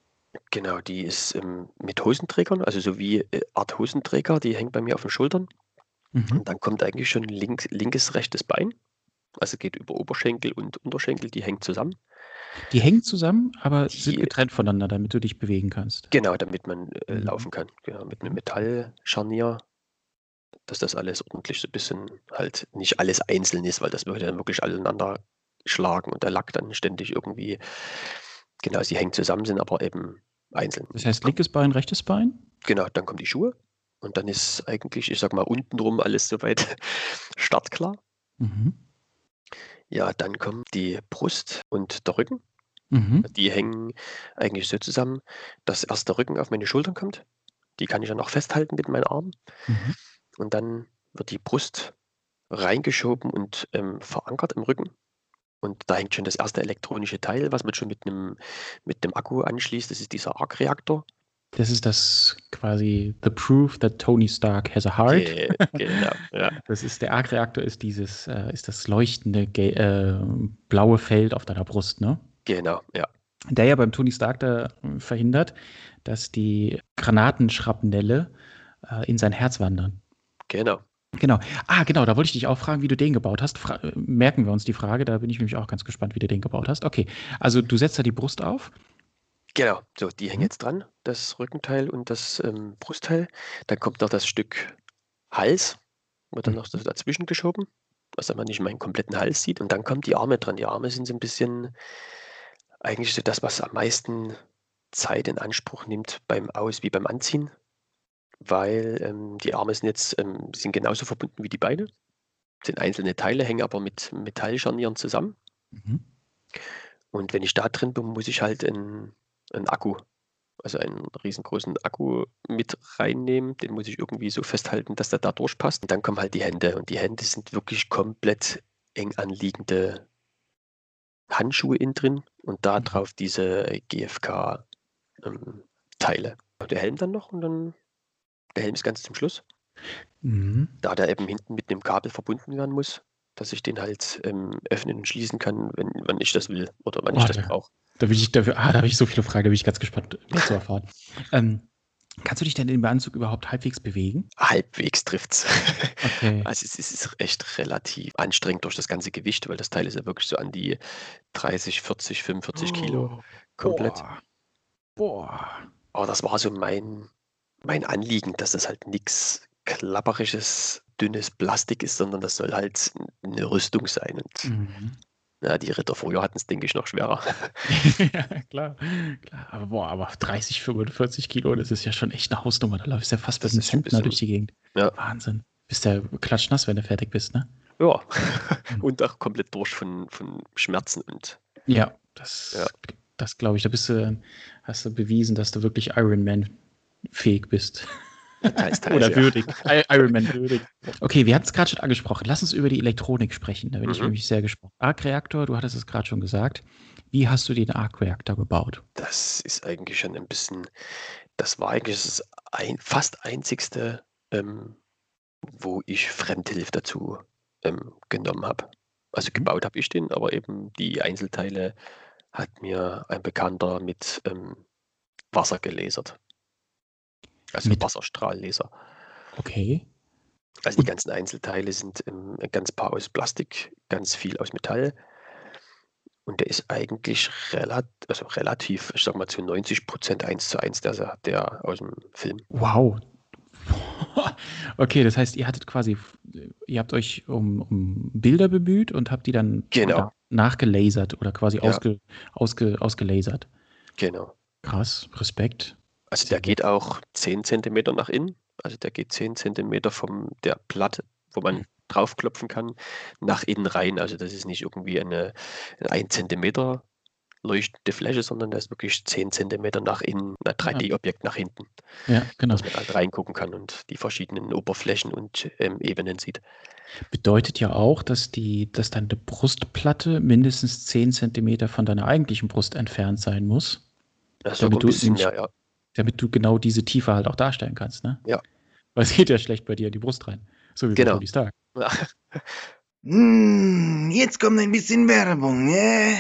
Genau, die ist ähm, mit Hosenträgern, also so wie äh, Art Hosenträger, die hängt bei mir auf den Schultern. Mhm. Und dann kommt eigentlich schon link, linkes, rechtes Bein. Also geht über Oberschenkel und Unterschenkel, die hängen zusammen. Die hängen zusammen, aber Die- sind getrennt voneinander, damit du dich bewegen kannst. Genau, damit man äh, Mhm. laufen kann. Genau, mit einem Metallscharnier, dass das alles ordentlich so ein bisschen halt nicht alles einzeln ist, weil das würde dann wirklich aneinander schlagen und der Lack dann ständig irgendwie, genau, sie hängen zusammen, sind aber eben einzeln. Das heißt, linkes Bein, rechtes Bein? Genau, dann kommen die Schuhe und dann ist eigentlich, ich sag mal, untenrum alles soweit [LAUGHS] startklar. Mhm. Ja, dann kommen die Brust und der Rücken. Mhm. Die hängen eigentlich so zusammen, dass erst der Rücken auf meine Schultern kommt. Die kann ich dann auch festhalten mit meinen Armen. Mhm. Und dann wird die Brust reingeschoben und ähm, verankert im Rücken. Und da hängt schon das erste elektronische Teil, was man schon mit einem mit dem Akku anschließt. Das ist dieser Arc-Reaktor. Das ist das quasi the proof that Tony Stark has a heart. Ge genau, ja. [LAUGHS] Das ist der Arc-Reaktor, ist dieses, äh, ist das leuchtende äh, blaue Feld auf deiner Brust, ne? Genau, ja. Der ja beim Tony Stark da äh, verhindert, dass die Granatenschrapnelle äh, in sein Herz wandern. Genau. Genau. Ah, genau, da wollte ich dich auch fragen, wie du den gebaut hast. Fra äh, merken wir uns die Frage, da bin ich nämlich auch ganz gespannt, wie du den gebaut hast. Okay, also du setzt da die Brust auf. Genau, so, die hängen Mhm. jetzt dran, das Rückenteil und das ähm, Brustteil. Dann kommt noch das Stück Hals, wird dann Mhm. noch dazwischen geschoben, dass man nicht meinen kompletten Hals sieht. Und dann kommen die Arme dran. Die Arme sind so ein bisschen eigentlich so das, was am meisten Zeit in Anspruch nimmt beim Aus wie beim Anziehen, weil ähm, die Arme sind jetzt ähm, sind genauso verbunden wie die Beine, sind einzelne Teile, hängen aber mit Metallscharnieren zusammen. Mhm. Und wenn ich da drin bin, muss ich halt einen, einen Akku, also einen riesengroßen Akku mit reinnehmen. Den muss ich irgendwie so festhalten, dass der da durchpasst. Und dann kommen halt die Hände. Und die Hände sind wirklich komplett eng anliegende Handschuhe innen drin und da Mhm. drauf diese GFK-Teile. der Helm dann noch und dann der Helm ist ganz zum Schluss. Mhm. Da der eben hinten mit einem Kabel verbunden werden muss, dass ich den halt ähm, öffnen und schließen kann, wenn, wenn ich das will oder wann ich Oh, das der- brauche. Da bin ich dafür, ah, da habe ich so viele Fragen, da bin ich ganz gespannt, mehr zu erfahren. [LAUGHS] ähm, kannst du dich denn im Anzug überhaupt halbwegs bewegen? Halbwegs trifft's. [LAUGHS] Okay. [LAUGHS] Also es ist, es ist echt relativ anstrengend durch das ganze Gewicht, weil das Teil ist ja wirklich so an die 30, 40, 45 Kilo komplett. Boah. Boah. Aber das war so mein, mein Anliegen, dass das halt nichts klapperiges, dünnes Plastik ist, sondern das soll halt eine Rüstung sein. Und Mhm. Ja, die Ritter früher hatten es, denke ich, noch schwerer. [LAUGHS] ja, klar, klar. Aber boah, aber 30, 45 Kilo, das ist ja schon echt eine Hausnummer. Da läufst du ja fast Das mit einem ist ein Zentner durch die Gegend. Ja. Wahnsinn. Bist ja klatschnass, wenn du fertig bist, ne? Ja. und auch komplett durch von, von Schmerzen und Ja, das, Ja. das glaube ich. Da bist du, hast du bewiesen, dass du wirklich Ironman fähig bist. Oder würdig. [LAUGHS] I- Ironman würdig. Okay, wir hatten es gerade schon angesprochen. Lass uns über die Elektronik sprechen. Da bin ich Mhm. nämlich sehr gespannt. Arc-Reaktor, du hattest es gerade schon gesagt. Wie hast du den Arc-Reaktor gebaut? Das ist eigentlich schon ein bisschen, das war eigentlich das ein, fast einzigste, ähm, wo ich Fremdhilfe dazu ähm, genommen habe. Also Mhm. gebaut habe ich den, aber eben die Einzelteile hat mir ein Bekannter mit ähm, Wasser gelasert. Also Mit- Wasserstrahllaser. Okay. Also die ganzen Einzelteile sind ähm, ganz paar aus Plastik, ganz viel aus Metall. Und der ist eigentlich relat also relativ, ich sag mal zu 90 Prozent eins zu eins der, der aus dem Film. Wow. [LAUGHS] Okay, das heißt, ihr hattet quasi, ihr habt euch um, um Bilder bemüht und habt die dann Genau. nachgelasert oder quasi Ja. ausge, ausge, ausgelasert. Genau. Krass, Respekt. Also der geht auch 10 Zentimeter nach innen. Also der geht 10 Zentimeter von der Platte, wo man draufklopfen kann, nach innen rein. Also das ist nicht irgendwie eine, eine 1 Zentimeter leuchtende Fläche, sondern das ist wirklich 10 Zentimeter nach innen, ein 3D-Objekt nach hinten, Ja, genau. dass man halt reingucken kann und die verschiedenen Oberflächen und ähm, Ebenen sieht. Bedeutet ja auch, dass die, dass deine Brustplatte mindestens 10 Zentimeter von deiner eigentlichen Brust entfernt sein muss, Das sogar Damit du bisschen nicht- mehr, ja. Damit du genau diese Tiefe halt auch darstellen kannst, ne? Ja. Weil es geht ja schlecht bei dir in die Brust rein. So wie Genau. bei Tony Stark. Hm, jetzt kommt ein bisschen Werbung, ne?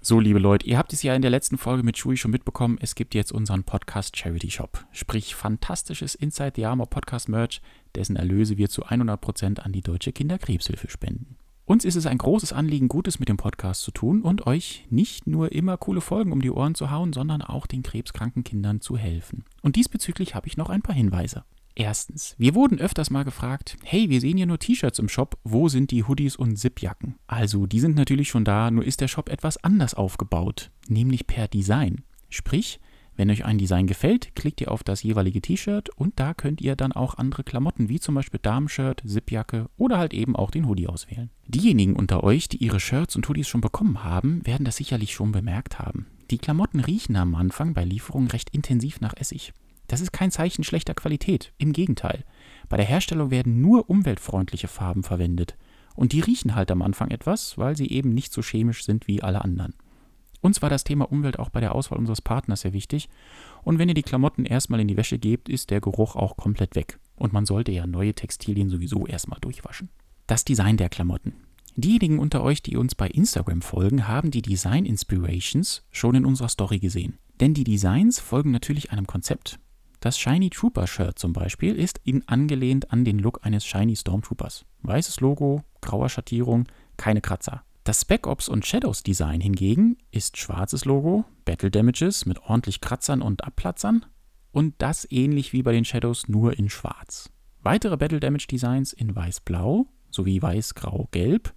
So, liebe Leute, ihr habt es ja in der letzten Folge mit Shui schon mitbekommen. Es gibt jetzt unseren Podcast Charity Shop. Sprich, fantastisches Inside the Armor Podcast Merch, dessen Erlöse wir zu 100% an die Deutsche Kinderkrebshilfe spenden. Uns ist es ein großes Anliegen, Gutes mit dem Podcast zu tun und euch nicht nur immer coole Folgen um die Ohren zu hauen, sondern auch den krebskranken Kindern zu helfen. Und diesbezüglich habe ich noch ein paar Hinweise. Erstens, wir wurden öfters mal gefragt, hey, wir sehen hier nur T-Shirts im Shop, wo sind die Hoodies und Zipjacken? Also, die sind natürlich schon da, nur ist der Shop etwas anders aufgebaut, nämlich per Design. Sprich, wenn euch ein Design gefällt, klickt ihr auf das jeweilige T-Shirt und da könnt ihr dann auch andere Klamotten wie zum Beispiel Damenshirt, Zipjacke oder halt eben auch den Hoodie auswählen. Diejenigen unter euch, die ihre Shirts und Hoodies schon bekommen haben, werden das sicherlich schon bemerkt haben. Die Klamotten riechen am Anfang bei Lieferung recht intensiv nach Essig. Das ist kein Zeichen schlechter Qualität, im Gegenteil. Bei der Herstellung werden nur umweltfreundliche Farben verwendet. Und die riechen halt am Anfang etwas, weil sie eben nicht so chemisch sind wie alle anderen. Uns war das Thema Umwelt auch bei der Auswahl unseres Partners sehr wichtig. Und wenn ihr die Klamotten erstmal in die Wäsche gebt, ist der Geruch auch komplett weg. Und man sollte ja neue Textilien sowieso erstmal durchwaschen. Das Design der Klamotten. Diejenigen unter euch, die uns bei Instagram folgen, haben die Design Inspirations schon in unserer Story gesehen. Denn die Designs folgen natürlich einem Konzept. Das Shiny Trooper Shirt zum Beispiel ist in angelehnt an den Look eines Shiny Stormtroopers. Weißes Logo, grauer Schattierung, keine Kratzer. Das Spec Ops und Shadows Design hingegen ist schwarzes Logo, Battle Damages mit ordentlich Kratzern und Abplatzern und das ähnlich wie bei den Shadows nur in schwarz. Weitere Battle Damage Designs in weiß-blau sowie weiß-grau-gelb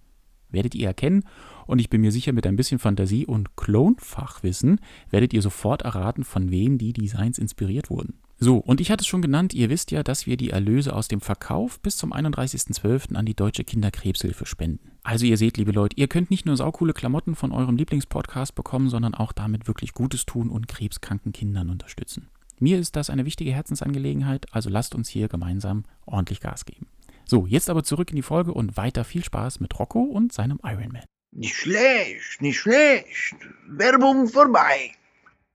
werdet ihr erkennen und ich bin mir sicher, mit ein bisschen Fantasie und Clone-Fachwissen werdet ihr sofort erraten, von wem die Designs inspiriert wurden. So, und ich hatte es schon genannt, ihr wisst ja, dass wir die Erlöse aus dem Verkauf bis zum 31.12. an die Deutsche Kinderkrebshilfe spenden. Also ihr seht, liebe Leute, ihr könnt nicht nur saukoole Klamotten von eurem Lieblingspodcast bekommen, sondern auch damit wirklich Gutes tun und krebskranken Kindern unterstützen. Mir ist das eine wichtige Herzensangelegenheit, also lasst uns hier gemeinsam ordentlich Gas geben. So, jetzt aber zurück in die Folge und weiter viel Spaß mit Rocco und seinem Ironman. Nicht schlecht, nicht schlecht. Werbung vorbei.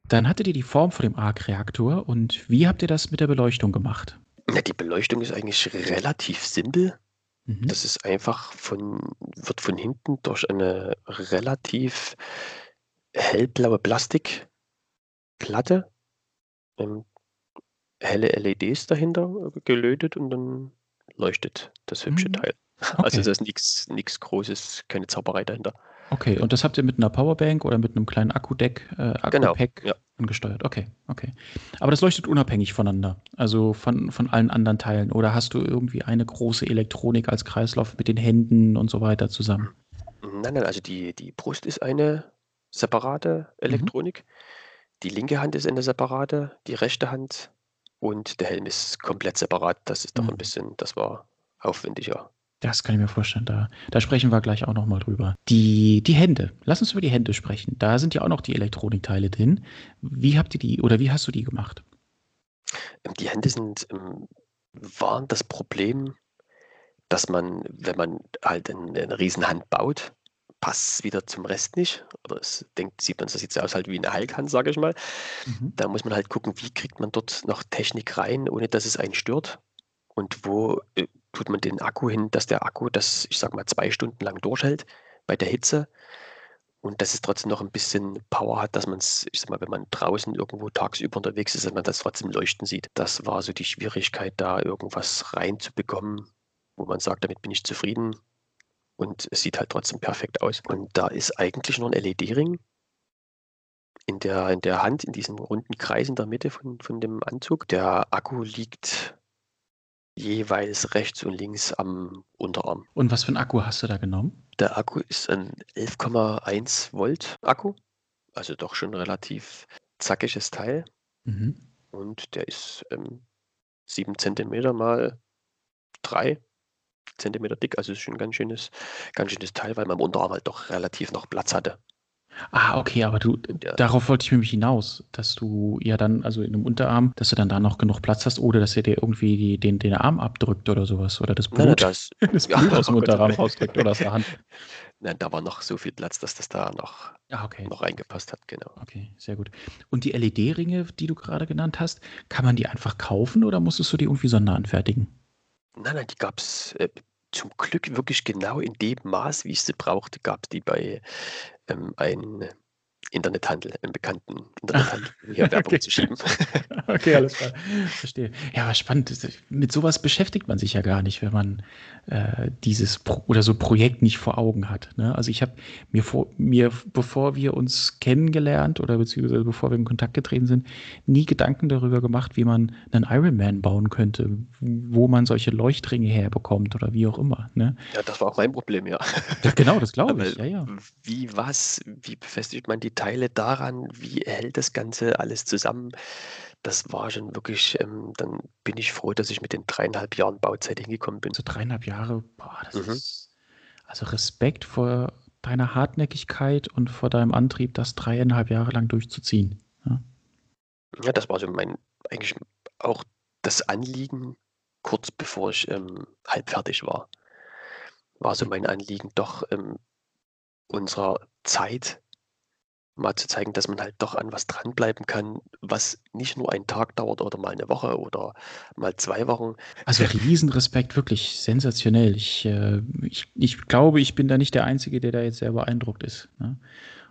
Dann hattet ihr die Form von dem Arc-Reaktor und wie habt ihr das mit der Beleuchtung gemacht? Ja, die Beleuchtung ist eigentlich relativ simpel. Mhm. Das ist einfach von, wird von hinten durch eine relativ hellblaue Plastikplatte, ähm, helle LEDs dahinter gelötet und dann leuchtet das hübsche Mhm. Teil. [LAUGHS] Also Okay. da ist nichts Großes, keine Zauberei dahinter. Okay, und das habt ihr mit einer Powerbank oder mit einem kleinen Akkudeck, äh, Genau, Akku-Pack ja. angesteuert? Okay, okay. Aber das leuchtet unabhängig voneinander, also von, von allen anderen Teilen. Oder hast du irgendwie eine große Elektronik als Kreislauf mit den Händen und so weiter zusammen? Nein, nein, also die die Brust ist eine separate Mhm. Elektronik. Die linke Hand ist eine separate, die rechte Hand und der Helm ist komplett separat. Das ist doch Mhm. bisschen das war aufwendiger. Das kann ich mir vorstellen. Da da sprechen wir gleich auch noch mal drüber. Die die Hände. Lass uns über die Hände sprechen. Da sind ja auch noch die Elektronikteile drin. Wie habt ihr die oder wie hast du die gemacht? Ähm, die Hände sind, ähm waren das Problem, dass man, wenn man halt 'n 'ne Riesenhand baut, passt's wieder zum Rest nicht. Oder es denkt sieht man das sieht aus halt wie 'ne Hulk-Hand, sage ich mal. Mhm. Da muss man halt gucken, wie kriegt man dort noch Technik rein, ohne dass es einen stört? Und wo, äh, tut man den Akku hin, dass der Akku das, ich sage mal, 2 Stunden lang durchhält bei der Hitze und dass es trotzdem noch 'n bisschen Power hat, dass man's ich sage mal, wenn man draußen irgendwo tagsüber unterwegs ist, dass man das trotzdem leuchten sieht. Das war so die Schwierigkeit, da irgendwas reinzubekommen, wo man sagt: „Damit bin ich zufrieden.“ Und es sieht halt trotzdem perfekt aus. Und da ist eigentlich nur 'n LED-Ring in der in der Hand, in diesem runden Kreis in der Mitte von von dem Anzug. Der Akku liegt jeweils rechts und links am Unterarm. Und was für 'n Akku hast du da genommen? Der Akku ist ein 11,1 Volt Akku, also doch schon relativ zackiges Teil. Mhm. Und der ist, ähm, 7 Zentimeter mal 3 Zentimeter dick. Also ist schon 'n ganz schönes ganz schönes Teil, weil am Unterarm halt doch relativ noch Platz hatte. Ah, okay, aber du Ja. darauf wollte ich nämlich hinaus, dass du ja dann also in dem Unterarm dass du dann da noch genug Platz hast, ohne dass er dir irgendwie die den den Arm abdrückt oder so was oder das Nein, nein, Blut da [LAUGHS] ist das ja, Blut aus'm oh. [LAUGHS] Unterarm rausdrückt oder aus der Hand. [LAUGHS] Nein, da war noch so viel Platz, dass das da noch Ah, okay. noch reingepasst hat, genau. Okay, sehr gut. Und die LED-Ringe, die du grade genannt hast, kann man die einfach kaufen oder musstest du die irgendwie sonderanfertigen? Nein, nein, die gab's, äh, zum Glück wirklich genau in dem Maß, wie ich sie brauchte, gab's die bei, ähm, einem Internethandel, einem bekannten [LAUGHS] Internethandel, hier Werbung Okay. zu schieben. [LAUGHS] Okay, alles klar. Verstehe. Ja, aber spannend. Mit so was beschäftigt man sich ja gar nicht, wenn man, äh, dieses Pro oder so Projekt nicht vor Augen hat, ne? Also, ich habe mir vor mir bevor wir uns kennengelernt oder beziehungsweise bevor wir in Kontakt getreten sind, nie Gedanken darüber gemacht, wie man 'nen Ironman bauen könnte, wo man solche Leuchtringe herbekommt oder wie auch immer, ne? Ja, das war auch mein Problem, ja. Ja, genau, das [LAUGHS] glaube ich. Ja, ja. wie was wie befestigt man die Teile daran? Wie hält das Ganze alles zusammen? Das war schon wirklich ähm, dann bin ich froh, dass ich mit den 3,5 Jahren Bauzeit hingekommen bin. So 3,5 Jahre, boah, das Mhm. ist also Respekt vor deiner Hartnäckigkeit und vor deinem Antrieb, das 3,5 Jahre lang durchzuziehen, ja. Ja, das war so mein eigentlich auch das Anliegen, kurz bevor ich, ähm, halb fertig war. War so mein Anliegen, doch, ähm, unserer Zeit mal zu zeigen, dass man halt doch an was dranbleiben kann, was nicht nur einen Tag dauert oder mal 'ne Woche oder mal 2 Wochen. Also Riesenrespekt, wirklich sensationell. Ich, äh ich ich glaube, ich bin da nicht der Einzige, der da jetzt sehr beeindruckt ist, ne?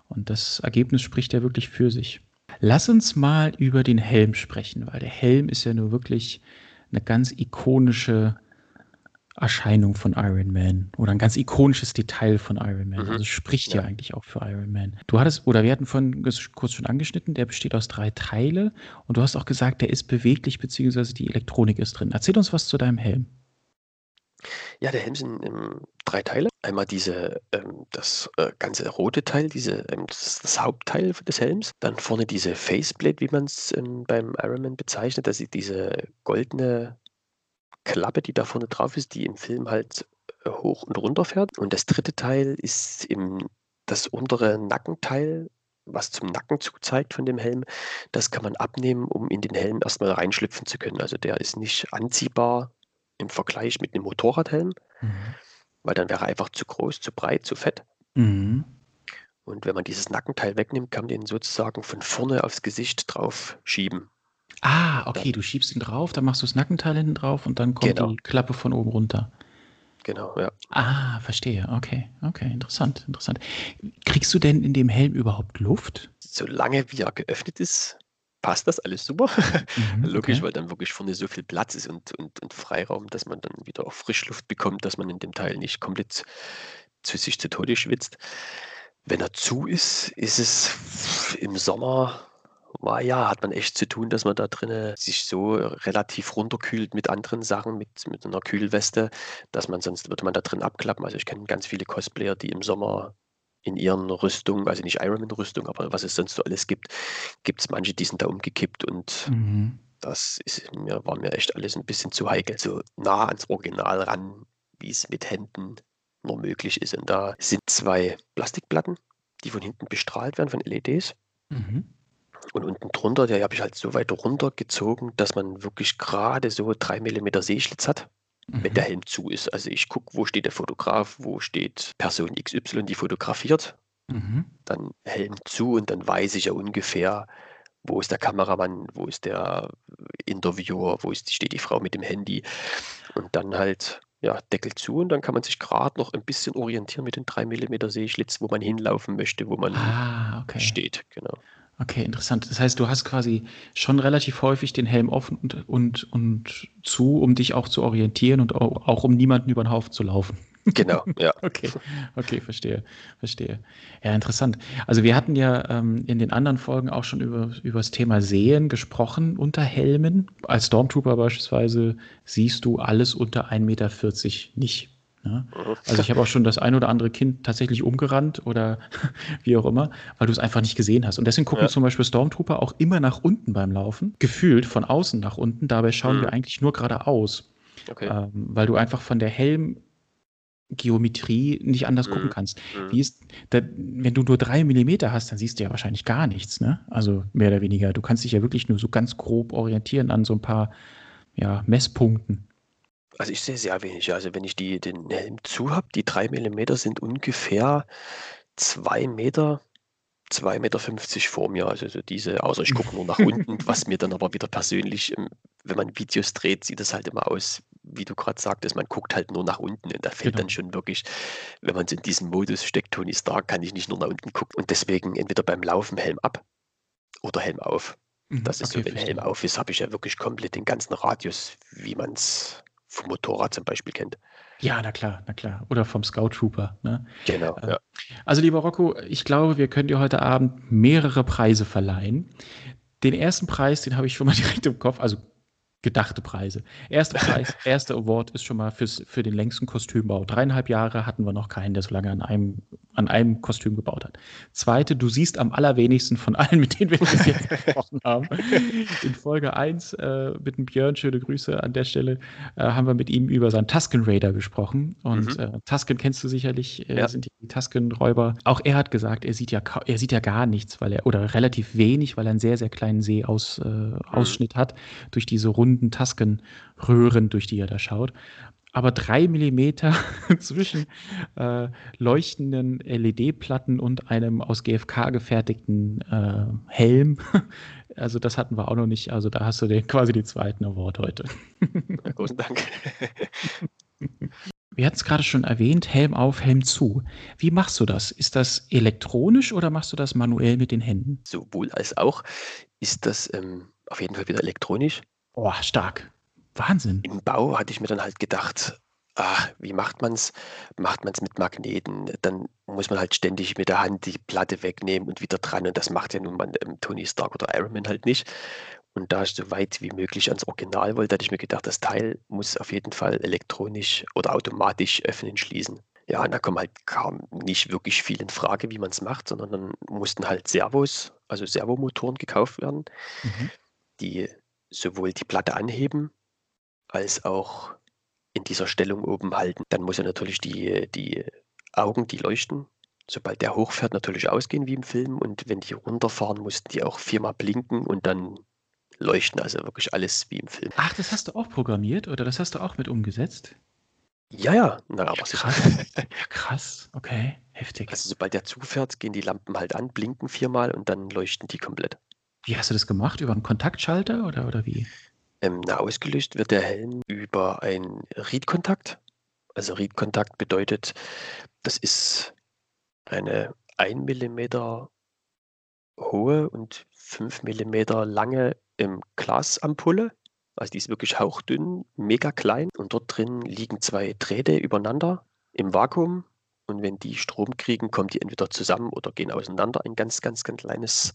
Und das Ergebnis spricht ja wirklich für sich. Lass uns mal über den Helm sprechen, weil der Helm ist ja nur wirklich 'ne ganz ikonische Erscheinung von Iron Man oder 'n ganz ikonisches Detail von Iron Man. Mhm. Also, spricht ja Ja. eigentlich auch für Iron Man. Du hattest oder wir hatten vorhin kurz schon angeschnitten, der besteht aus 3 Teile und du hast auch gesagt, der ist beweglich beziehungsweise die Elektronik ist drin. Erzähl uns was zu deinem Helm. Ja, der Helm sind, ähm, 3 Teile. Einmal diese ähm, das, äh, ganze rote Teil, diese ähm, das das Hauptteil des Helms. Dann vorne diese Faceplate, wie man's, ähm, beim Iron Man bezeichnet. Das ist diese goldene Klappe, die da vorne drauf ist, die im Film halt, äh, hoch und runter fährt. Und das 3. Teil ist im das untere Nackenteil, was zum Nacken zu zeigt von dem Helm. Das kann man abnehmen, um in den Helm erst mal reinschlüpfen zu können. Also, der ist nicht anziehbar im Vergleich mit 'nem Motorradhelm, Mhm. weil dann wäre er einfach zu groß, zu breit, zu fett. Mhm. Und wenn man dieses Nackenteil wegnimmt, kann man den sozusagen von vorne aufs Gesicht drauf schieben. Ah, okay, du schiebst ihn drauf, dann machst du das Nackenteil hinten drauf und dann kommt Genau. die Klappe von oben runter. Genau, ja. Ah, verstehe. Okay, okay, interessant, interessant. Kriegst du denn in dem Helm überhaupt Luft? Solange wie er geöffnet ist, passt das alles super. Mhm, [LAUGHS] Logisch, okay. weil dann wirklich vorne so viel Platz ist und und und Freiraum, dass man dann wieder auch Frischluft bekommt, dass man in dem Teil nicht komplett zu sich zu Tode schwitzt. Wenn er zu ist, ist es im Sommer war ja, hat man echt zu tun, dass man da drinnen sich so relativ runterkühlt mit anderen Sachen, mit mit 'ner Kühlweste, dass man sonst würde man da drin abklappen. Also, ich kenne ganz viele Cosplayer, die im Sommer in ihren Rüstungen, also nicht Ironman-Rüstung, aber was es sonst so alles gibt, gibt es manche, die sind da umgekippt und Mhm. das ist mir, war mir echt alles ein bisschen zu heikel. So nah ans Original ran, wie es mit Händen nur möglich ist. Und da sind zwei Plastikplatten, die von hinten bestrahlt werden von LEDs. Mhm. Und unten drunter, die habe ich halt so weit runtergezogen, dass man wirklich gerade so drei Millimeter Sehschlitz hat, wenn Mhm. der Helm zu ist. Also ich gucke, wo steht der Fotograf, wo steht Person XY, die fotografiert, Mhm. dann Helm zu und dann weiß ich ja ungefähr, wo ist der Kameramann, wo ist der Interviewer, wo ist, steht die Frau mit dem Handy und dann halt ja, Deckel zu und dann kann man sich gerade noch ein bisschen orientieren mit den 3 mm Sehschlitz, wo man hinlaufen möchte, wo man Ah, okay. steht. Genau. Okay, interessant. Das heißt, du hast quasi schon relativ häufig den Helm offen und, und, und zu, um dich auch zu orientieren und auch, auch um niemanden über den Haufen zu laufen. [LAUGHS] Genau, ja. Okay, okay, verstehe, verstehe. Ja, interessant. Also wir hatten ja ähm, in den anderen Folgen auch schon über, über das Thema Sehen gesprochen unter Helmen. Als Stormtrooper beispielsweise siehst du alles unter 1,40 Meter nicht. Ne? Mhm. Also ich habe auch schon das ein oder andere Kind tatsächlich umgerannt oder [LAUGHS] wie auch immer, weil du es einfach nicht gesehen hast. Und deswegen gucken Ja. zum Beispiel Stormtrooper auch immer nach unten beim Laufen, gefühlt von außen nach unten. Dabei schauen Mhm. wir eigentlich nur geradeaus, Okay. ähm, weil du einfach von der Helmgeometrie nicht anders gucken Mhm. kannst. Mhm. Wie ist, da, wenn du nur drei Millimeter hast, dann siehst du ja wahrscheinlich gar nichts, ne? Also mehr oder weniger. Du kannst dich ja wirklich nur so ganz grob orientieren an so ein paar ja, Messpunkten. Also ich sehe sehr wenig. Also wenn ich die, den Helm zu habe, die 3 mm sind ungefähr 2 Meter, 2,50 Meter vor mir. Also so diese, außer ich gucke nur nach [LAUGHS] unten, was mir dann aber wieder persönlich, ähm, wenn man Videos dreht, sieht das halt immer aus, wie du gerade sagtest, man guckt halt nur nach unten und da fällt Genau. dann schon wirklich, wenn man so in diesem Modus steckt, Tony Stark, kann ich nicht nur nach unten gucken. Und deswegen entweder beim Laufen Helm ab oder Helm auf. Mhm, Das ist okay, so, wenn. Helm auf ist, habe ich ja wirklich komplett den ganzen Radius, wie man es vom Motorrad zum Beispiel kennt. Ja, na klar, na klar. Oder vom Scout Trooper. Ne? Genau, Ähm, ja. Also, lieber Rocco, ich glaube, wir können dir heute Abend mehrere Preise verleihen. Den ersten Preis, den habe ich schon mal [LAUGHS] direkt im Kopf, also gedachte Preise. Erster Preis, [LAUGHS] erster Award ist schon mal fürs, für den längsten Kostümbau. Dreieinhalb Jahre hatten wir noch keinen, der so lange an einem, an einem Kostüm gebaut hat. Zweite, du siehst am allerwenigsten von allen, mit denen wir bis jetzt [LAUGHS] gesprochen haben. In Folge 1 äh, mit dem Björn, schöne Grüße an der Stelle, äh, haben wir mit ihm über seinen Tusken Raider gesprochen. Und Mhm. äh, Tusken kennst du sicherlich, äh, Ja. sind die Tusken-Räuber. Auch er hat gesagt, er sieht ja er sieht ja gar nichts, weil er, oder relativ wenig, weil er einen sehr, sehr kleinen Seeausschnitt äh, Ausschnitt hat, durch diese runden Tusken-Röhren, durch die er da schaut. Aber drei Millimeter [LAUGHS] zwischen äh, leuchtenden LED-Platten und einem aus GFK gefertigten äh, Helm. [LAUGHS] Also das hatten wir auch noch nicht. Also da hast du den, quasi den zweiten Award heute. großen Dank. [LAUGHS] Wir hatten es gerade schon erwähnt, Helm auf, Helm zu. Wie machst du das? Ist das elektronisch oder machst du das manuell mit den Händen? Sowohl als auch ist das ähm, auf jeden Fall wieder elektronisch. Oh, stark. Wahnsinn. Im Bau hatte ich mir dann halt gedacht, ah, wie macht man es? Macht man es mit Magneten? Dann muss man halt ständig mit der Hand die Platte wegnehmen und wieder dran. Und das macht ja nun mal ähm, Tony Stark oder Iron Man halt nicht. Und da ich so weit wie möglich ans Original wollte, hatte ich mir gedacht, das Teil muss auf jeden Fall elektronisch oder automatisch öffnen, schließen. Ja, und da kommen halt kaum nicht wirklich viel in Frage, wie man es macht, sondern dann mussten halt Servos, also Servomotoren gekauft werden, Mhm. die sowohl die Platte anheben, als auch in dieser Stellung oben halten. Dann muss er natürlich die, die Augen, die leuchten, sobald der hochfährt, natürlich ausgehen wie im Film. Und wenn die runterfahren, mussten die auch viermal blinken und dann leuchten. Also wirklich alles wie im Film. Ach, das hast du auch programmiert oder das hast du auch mit umgesetzt? Ja, ja, na, aber. Krass. [LAUGHS] Krass. Okay, heftig. Also sobald der zufährt, gehen die Lampen halt an, blinken viermal und dann leuchten die komplett. Wie hast du das gemacht? Über einen Kontaktschalter oder, oder wie? Ähm, na, ausgelöst wird der Helm über einen Read-Kontakt. Also Read-Kontakt bedeutet, das ist eine 1 mm hohe und 5 mm lange ähm, Glasampulle. Also die ist wirklich hauchdünn, mega klein. Und dort drin liegen zwei Drähte übereinander im Vakuum. Und wenn die Strom kriegen, kommen die entweder zusammen oder gehen auseinander. Ein ganz, ganz, ganz kleines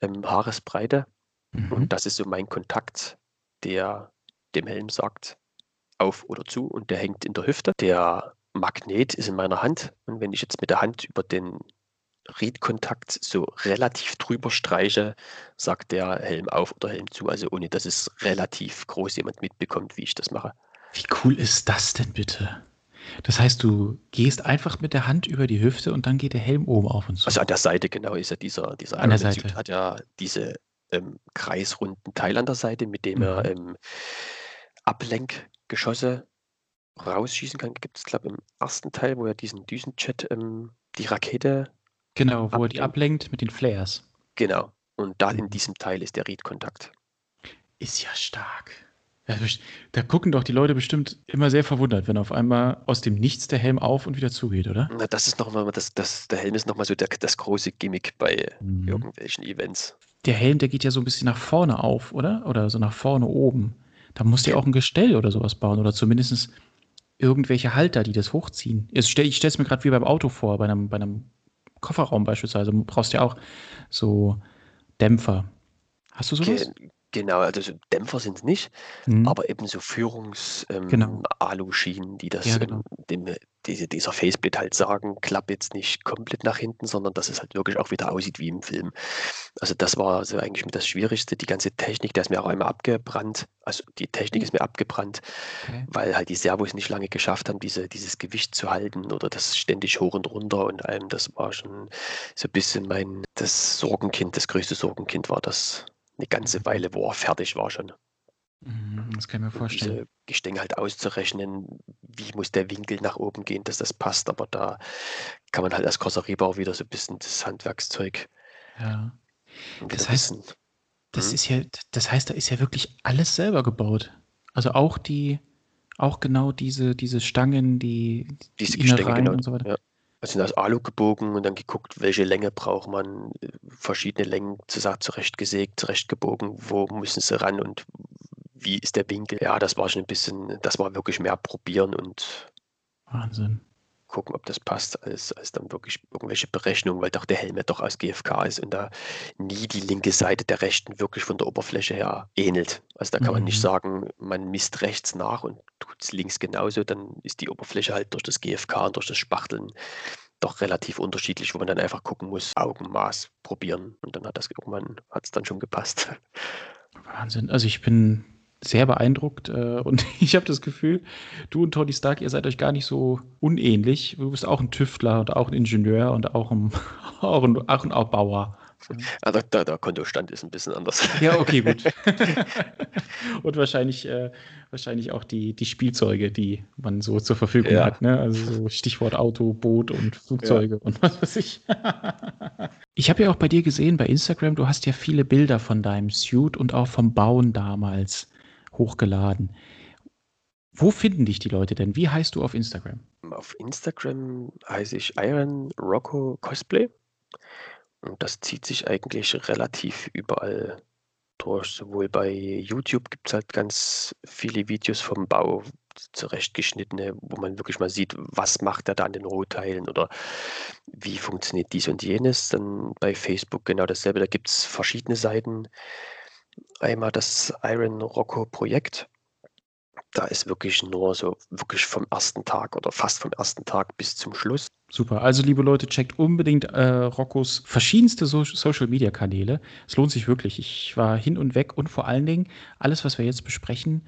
ähm, Haaresbreite. Mhm. Und das ist so mein Kontakt, der dem Helm sagt, auf oder zu und der hängt in der Hüfte. Der Magnet ist in meiner Hand und wenn ich jetzt mit der Hand über den Riedkontakt so relativ drüber streiche, sagt der Helm auf oder Helm zu. Also ohne dass es relativ groß jemand mitbekommt, wie ich das mache. Wie cool ist das denn bitte? Das heißt, du gehst einfach mit der Hand über die Hüfte und dann geht der Helm oben auf und zu. Also an der Seite genau ist ja dieser, dieser An der Seite. Hat ja diese ähm, kreisrunden Teil an der Seite, mit dem er Mhm. ähm, Ablenkgeschosse rausschießen kann. Gibt es, glaube ich, im ersten Teil, wo er diesen Düsenjet, ähm, die Rakete, Genau, wo er die ablenkt. ablenkt mit den Flares. genau. Und da in Mhm. diesem Teil ist der Reed-Kontakt. Ist ja stark. Da gucken doch die Leute bestimmt immer sehr verwundert, wenn auf einmal aus dem Nichts der Helm auf und wieder zugeht, oder? Na, das ist nochmal, das, das, der Helm ist nochmal so der, das große Gimmick bei Mhm. irgendwelchen Events. Der Helm, der geht ja so ein bisschen nach vorne auf, oder? Oder so nach vorne oben. Da musst du ja auch ein Gestell oder sowas bauen oder zumindest irgendwelche Halter, die das hochziehen. Ich stelle es mir gerade wie beim Auto vor, bei einem, bei einem Kofferraum beispielsweise. Du brauchst ja auch so Dämpfer. Hast du sowas? Ge genau, also so Dämpfer sind es nicht, Mhm. aber eben so Führungs ähm, Genau. Die das Ja, genau. dem, diese, dieser Faceplate halt sagen, klapp jetzt nicht komplett nach hinten, sondern dass es halt wirklich auch wieder aussieht wie im Film. Also das war so eigentlich mit das Schwierigste. Die ganze Technik, der ist mir auch einmal abgebrannt. Also die Technik ist mir abgebrannt, Okay. weil halt die Servos nicht lange geschafft haben, diese, dieses Gewicht zu halten oder das ständig hoch und runter und allem. Das war schon so ein bisschen mein, das Sorgenkind, das größte Sorgenkind war das eine ganze Weile, wo er fertig war schon. Mhm, Das kann ich mir vorstellen. Diese Gestänge halt auszurechnen, wie muss der Winkel nach oben gehen, dass das passt. Aber da kann man halt als Karosseriebauer wieder so ein bisschen das Handwerkszeug. Ja. Das heißt, Das Mhm. ist ja, das heißt, da ist ja wirklich alles selber gebaut. Also auch die, auch genau diese, diese Stangen, die, diese die Gestänge, genau. und so weiter. Ja. Also sind aus Alu gebogen und dann geguckt, welche Länge braucht man, verschiedene Längen zurechtgesägt, zurechtgebogen, wo müssen sie ran und wie ist der Winkel. Ja, das war schon ein bisschen, das war wirklich mehr probieren und Wahnsinn. Gucken, ob das passt, als, als dann wirklich irgendwelche Berechnungen, weil doch der Helm ja doch aus GFK ist und da nie die linke Seite der rechten wirklich von der Oberfläche her ähnelt. Also da kann man nicht Mhm. sagen, man misst rechts nach und tut es links genauso, dann ist die Oberfläche halt durch das GFK und durch das Spachteln doch relativ unterschiedlich, wo man dann einfach gucken muss, Augenmaß probieren und dann hat das irgendwann, hat es dann schon gepasst. Wahnsinn. Also ich bin sehr beeindruckt äh, [LAUGHS] und ich habe das Gefühl, du und Tony Stark, ihr seid euch gar nicht so unähnlich. Du bist auch ein Tüftler und auch ein Ingenieur und auch ein, [LAUGHS] auch ein, auch ein Bauer. Also der, der Kontostand ist ein bisschen anders. Ja, okay, gut. [LAUGHS] und wahrscheinlich, äh, wahrscheinlich auch die, die Spielzeuge, die man so zur Verfügung Ja. hat. Ne? Also so Stichwort Auto, Boot und Flugzeuge und was weiß ich. ich habe ja auch bei dir gesehen, bei Instagram, du hast ja viele Bilder von deinem Suit und auch vom Bauen damals hochgeladen. Wo finden dich die Leute denn? Wie heißt du auf Instagram? Auf Instagram heiße ich Iron Rocco Cosplay. Und das zieht sich eigentlich relativ überall durch. Sowohl bei YouTube gibt es halt ganz viele Videos vom Bau, zurechtgeschnittene, wo man wirklich mal sieht, was macht er da an den Rohteilen oder wie funktioniert dies und jenes. Dann bei Facebook genau dasselbe. Da gibt es verschiedene Seiten. Einmal das Iron Rocco Projekt. Da ist wirklich nur so, wirklich vom ersten Tag oder fast vom ersten Tag bis zum Schluss. Super. Also, liebe Leute, checkt unbedingt äh, Roccos verschiedenste so Social Media Kanäle. Es lohnt sich wirklich. Ich war hin und weg und vor allen Dingen alles, was wir jetzt besprechen,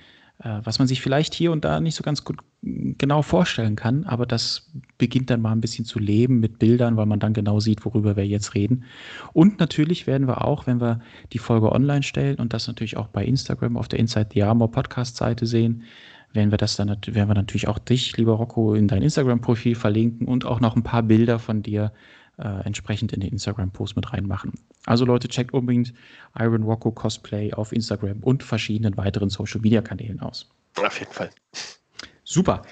was man sich vielleicht hier und da nicht so ganz gut mm, genau vorstellen kann, aber das beginnt dann mal ein bisschen zu leben mit Bildern, weil man dann genau sieht, worüber wir jetzt reden. Und natürlich werden wir auch, wenn wir die Folge online stellen und das natürlich auch bei Instagram auf der Inside the Armor Podcast Seite sehen, werden wir das dann werden wir natürlich auch dich, lieber Rocco, in dein Instagram-Profil verlinken und auch noch ein paar Bilder von dir äh, entsprechend in den Instagram-Post mit reinmachen. Also Leute, checkt unbedingt Iron Rocco Cosplay auf Instagram und verschiedenen weiteren Social-Media-Kanälen aus. Auf jeden Fall. Super.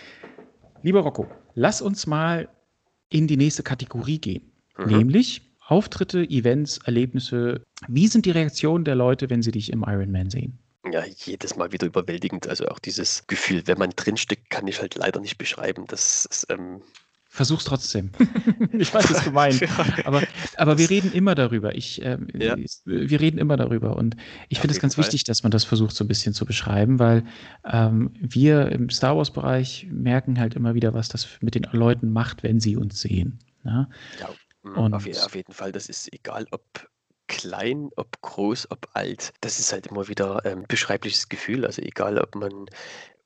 Lieber Rocco, lass uns mal in die nächste Kategorie gehen, Mhm. nämlich Auftritte, Events, Erlebnisse. Wie sind die Reaktionen der Leute, wenn sie dich im Ironman sehen? Ja, jedes Mal wieder überwältigend. Also auch dieses Gefühl, wenn man drinsteckt, kann ich halt leider nicht beschreiben. Das ist, ähm, Versuch's trotzdem. [LAUGHS] ich weiß, es ist gemein. Aber, aber wir reden immer darüber. Ich, ähm, Ja. Wir reden immer darüber. Und ich finde es ganz Fall. wichtig, dass man das versucht, so ein bisschen zu beschreiben, weil ähm, wir im Star Wars-Bereich merken halt immer wieder, was das mit den Leuten macht, wenn sie uns sehen. Ne? ja, Und Auf, auf jeden Fall, das ist egal, ob klein, ob groß, ob alt. Das ist halt immer wieder ein beschreibliches Gefühl. Also egal, ob man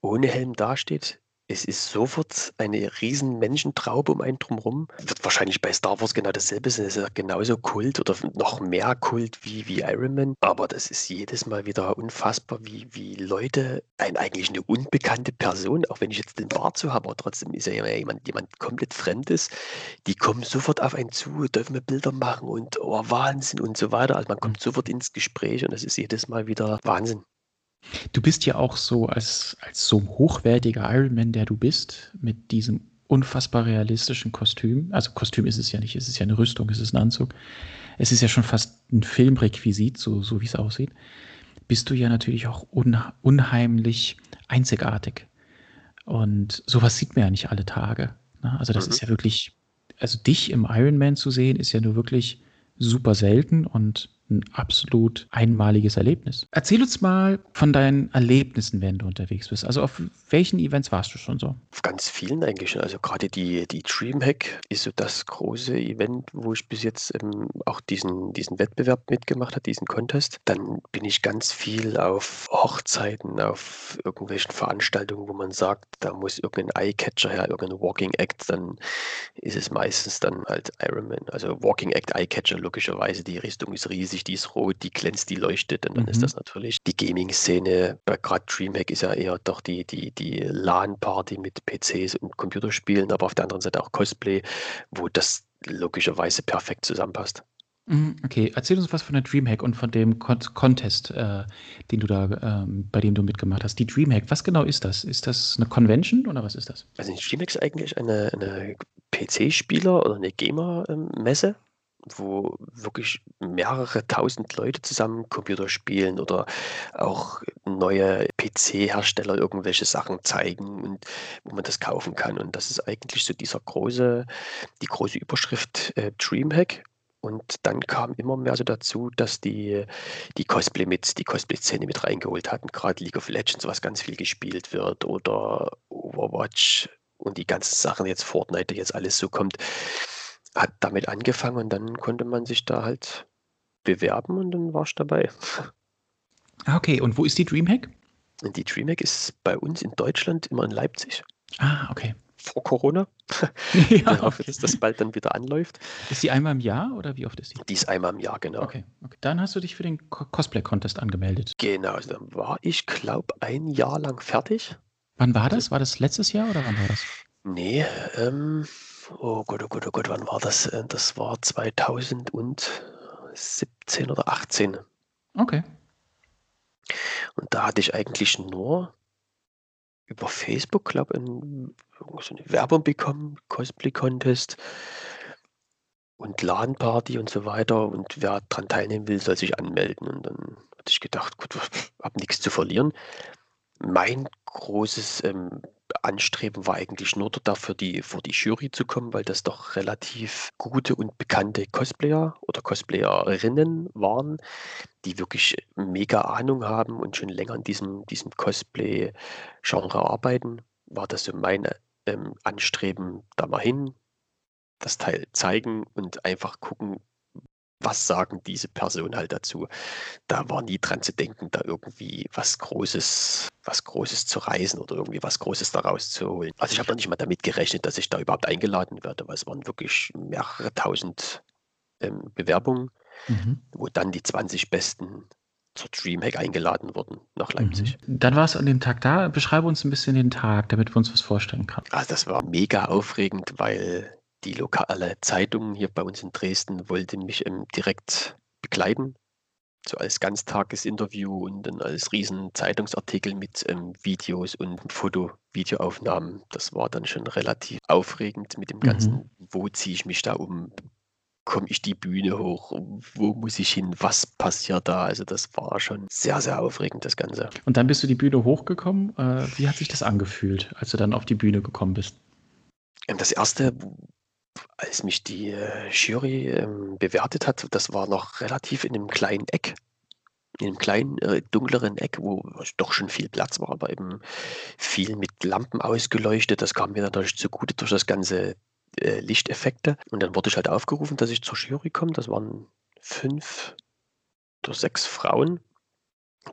ohne Helm dasteht. Es ist sofort eine riesen Menschentraube um einen drumherum. Wird wahrscheinlich bei Star Wars genau dasselbe sein. Es ist ja genauso Kult oder noch mehr Kult wie, wie Iron Man. Aber das ist jedes Mal wieder unfassbar, wie, wie Leute, ein, eigentlich eine unbekannte Person, auch wenn ich jetzt den Bart so habe, aber trotzdem ist ja jemand, jemand komplett Fremdes, die kommen sofort auf einen zu, dürfen wir Bilder machen und oh, Wahnsinn und so weiter. Also man kommt sofort ins Gespräch und es ist jedes Mal wieder Wahnsinn. Du bist ja auch so als, als so hochwertiger Ironman, der du bist, mit diesem unfassbar realistischen Kostüm. Also Kostüm ist es ja nicht, es ist ja eine Rüstung, es ist ein Anzug. Es ist ja schon fast ein Filmrequisit, so, so wie es aussieht. Bist du ja natürlich auch unha unheimlich einzigartig. Und sowas sieht man ja nicht alle Tage. Ne? Also das Mhm. ist ja wirklich, also dich im Ironman zu sehen, ist ja nur wirklich super selten und ein absolut einmaliges Erlebnis. Erzähl uns mal von deinen Erlebnissen, wenn du unterwegs bist. Also auf welchen Events warst du schon so? Auf ganz vielen eigentlich schon. Also gerade die, die Dreamhack ist so das große Event, wo ich bis jetzt ähm, auch diesen, diesen Wettbewerb mitgemacht habe, diesen Contest. Dann bin ich ganz viel auf Hochzeiten, auf irgendwelchen Veranstaltungen, wo man sagt, da muss irgendein Eyecatcher her, irgendein Walking Act, dann ist es meistens dann halt Ironman. Also Walking Act, Eyecatcher, logischerweise, die Rüstung ist riesig, die ist rot, die glänzt, die leuchtet und dann Mhm. ist das natürlich die Gaming-Szene. Gerade Dreamhack ist ja eher doch die, die, die LAN-Party mit PCs und Computerspielen, aber auf der anderen Seite auch Cosplay, wo das logischerweise perfekt zusammenpasst. Mhm, Okay, erzähl uns was von der Dreamhack und von dem Con Contest, äh, den du da, ähm, bei dem du mitgemacht hast. Die Dreamhack, was genau ist das? Ist das eine Convention oder was ist das? Also die Dreamhack ist eigentlich eine, eine PC-Spieler oder eine Gamer-Messe, wo wirklich mehrere tausend Leute zusammen Computer spielen oder auch neue PC-Hersteller irgendwelche Sachen zeigen und wo man das kaufen kann. Und das ist eigentlich so dieser große, die große Überschrift äh, Dreamhack. Und dann kam immer mehr so dazu, dass die, die Cosplay mit, die Cosplay-Szene mit reingeholt hatten. Gerade League of Legends, was ganz viel gespielt wird, oder Overwatch und die ganzen Sachen, jetzt Fortnite, jetzt alles so kommt, hat damit angefangen und dann konnte man sich da halt bewerben und dann war ich dabei. Ah, okay, und wo ist die Dreamhack? Die Dreamhack ist bei uns in Deutschland immer in Leipzig Ah, okay. vor Corona. [LAUGHS] ja, Ich hoffe, dass das bald dann wieder anläuft. Ist die einmal im Jahr oder wie oft ist die? Die ist einmal im Jahr, genau. Okay, okay. Dann hast du dich für den Co Cosplay-Contest angemeldet. Genau, also dann war ich, glaube ein Jahr lang fertig. Wann war das? War das letztes Jahr oder wann war das? Nee, ähm, oh Gott, oh Gott, oh Gott, wann war das? Äh, Das war 2017 oder 18. Okay. Und da hatte ich eigentlich nur über Facebook, glaube ich, so eine Werbung bekommen, Cosplay-Contest und LAN-Party und so weiter. Und wer daran teilnehmen will, soll sich anmelden. Und dann hatte ich gedacht, gut, [LAUGHS] habe nichts zu verlieren. Mein großes ähm, Anstreben war eigentlich nur dafür, die, vor die Jury zu kommen, weil das doch relativ gute und bekannte Cosplayer oder Cosplayerinnen waren, die wirklich mega Ahnung haben und schon länger in diesem, diesem Cosplay-Genre arbeiten. War das so mein ähm, Anstreben, da mal hin, das Teil zeigen und einfach gucken, was sagen diese Personen halt dazu. Da war nie dran zu denken, da irgendwie was Großes, was Großes zu reisen oder irgendwie was Großes daraus zu holen. Also ich habe noch nicht mal damit gerechnet, dass ich da überhaupt eingeladen werde, weil es waren wirklich mehrere tausend ähm, Bewerbungen, Mhm. wo dann die 20 Besten zur Dreamhack eingeladen wurden nach Leipzig. Mhm. Dann warst du an dem Tag da. Beschreibe uns ein bisschen den Tag, damit wir uns was vorstellen können. Also das war mega aufregend, weil die lokale Zeitung hier bei uns in Dresden wollte mich ähm, direkt begleiten. So als Ganztagesinterview und dann als riesen Zeitungsartikel mit ähm, Videos und Foto, Videoaufnahmen. Das war dann schon relativ aufregend mit dem Mhm. Ganzen. Wo ziehe ich mich da um? Komme ich die Bühne hoch? Wo muss ich hin? Was passiert da? Also das war schon sehr, sehr aufregend, das Ganze. Und dann bist du die Bühne hochgekommen. Äh, wie hat sich das angefühlt, als du dann auf die Bühne gekommen bist? Ähm, Das erste, als mich die äh, Jury ähm, bewertet hat, das war noch relativ in einem kleinen Eck, in einem kleinen, äh, dunkleren Eck, wo doch schon viel Platz war, aber eben viel mit Lampen ausgeleuchtet. Das kam mir natürlich zugute durch das ganze äh, Lichteffekte. Und dann wurde ich halt aufgerufen, dass ich zur Jury komme. Das waren fünf oder sechs Frauen,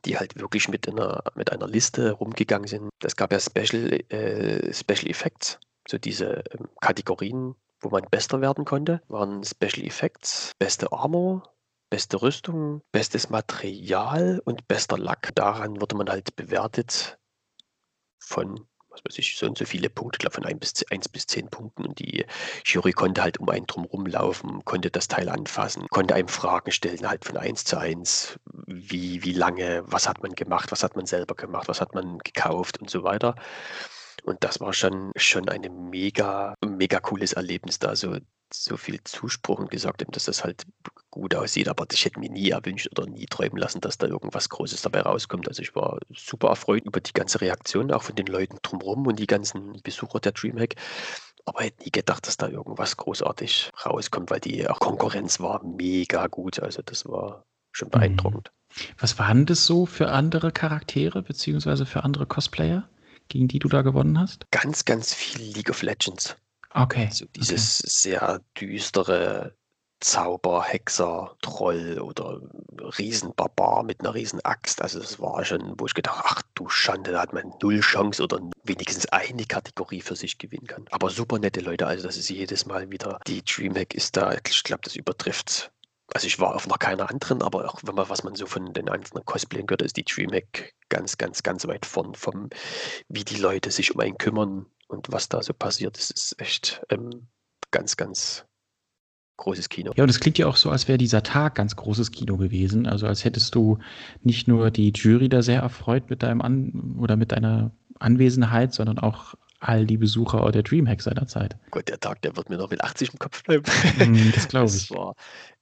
die halt wirklich mit einer, mit einer Liste rumgegangen sind. Es gab ja Special, äh, Special Effects, so diese ähm, Kategorien, wo man bester werden konnte, waren Special Effects, beste Armor, beste Rüstung, bestes Material und bester Lack. Daran wurde man halt bewertet von was weiß ich, so und so viele Punkte, ich glaube von 1 bis, 1 bis 10 Punkten. Und die Jury konnte halt um einen drum rumlaufen, konnte das Teil anfassen, konnte einem Fragen stellen, halt von 1 zu 1, wie, wie lange, was hat man gemacht, was hat man selber gemacht, was hat man gekauft und so weiter. Und das war schon, schon ein mega, mega cooles Erlebnis, da so, so viel Zuspruch und gesagt haben, dass das halt gut aussieht, aber ich hätte mir nie erwünscht oder nie träumen lassen, dass da irgendwas Großes dabei rauskommt. Also ich war super erfreut über die ganze Reaktion, auch von den Leuten drumherum und die ganzen Besucher der Dreamhack. Aber hätte nie gedacht, dass da irgendwas großartig rauskommt, weil die Konkurrenz war mega gut. Also das war schon mhm. beeindruckend. Was waren das so für andere Charaktere beziehungsweise für andere Cosplayer, gegen die du da gewonnen hast? Ganz, ganz viel League of Legends. Okay. Also dieses okay. sehr düstere, Zauber, Hexer, Troll oder Riesenbarbar mit einer Riesenaxt. Also es war schon, wo ich gedacht ach du Schande, da hat man null Chance oder wenigstens eine Kategorie für sich gewinnen kann. Aber super nette Leute, also das ist jedes Mal wieder, die Dreamhack ist da, ich glaube, das übertrifft. Also ich war auf noch keiner anderen, aber auch wenn man, was man so von den einzelnen Cosplayern gehört, ist die Dreamhack ganz, ganz, ganz weit vorn vom, wie die Leute sich um einen kümmern und was da so passiert. Das ist echt ähm, ganz, ganz großes Kino. Ja, und es klingt ja auch so, als wäre dieser Tag ganz großes Kino gewesen. Also als hättest du nicht nur die Jury da sehr erfreut mit deinem An oder mit deiner Anwesenheit, sondern auch all die Besucher der Dreamhack seiner Zeit. Gott, der Tag, der wird mir noch mit 80 im Kopf bleiben. Mm, das glaube [LAUGHS] ich. Es war,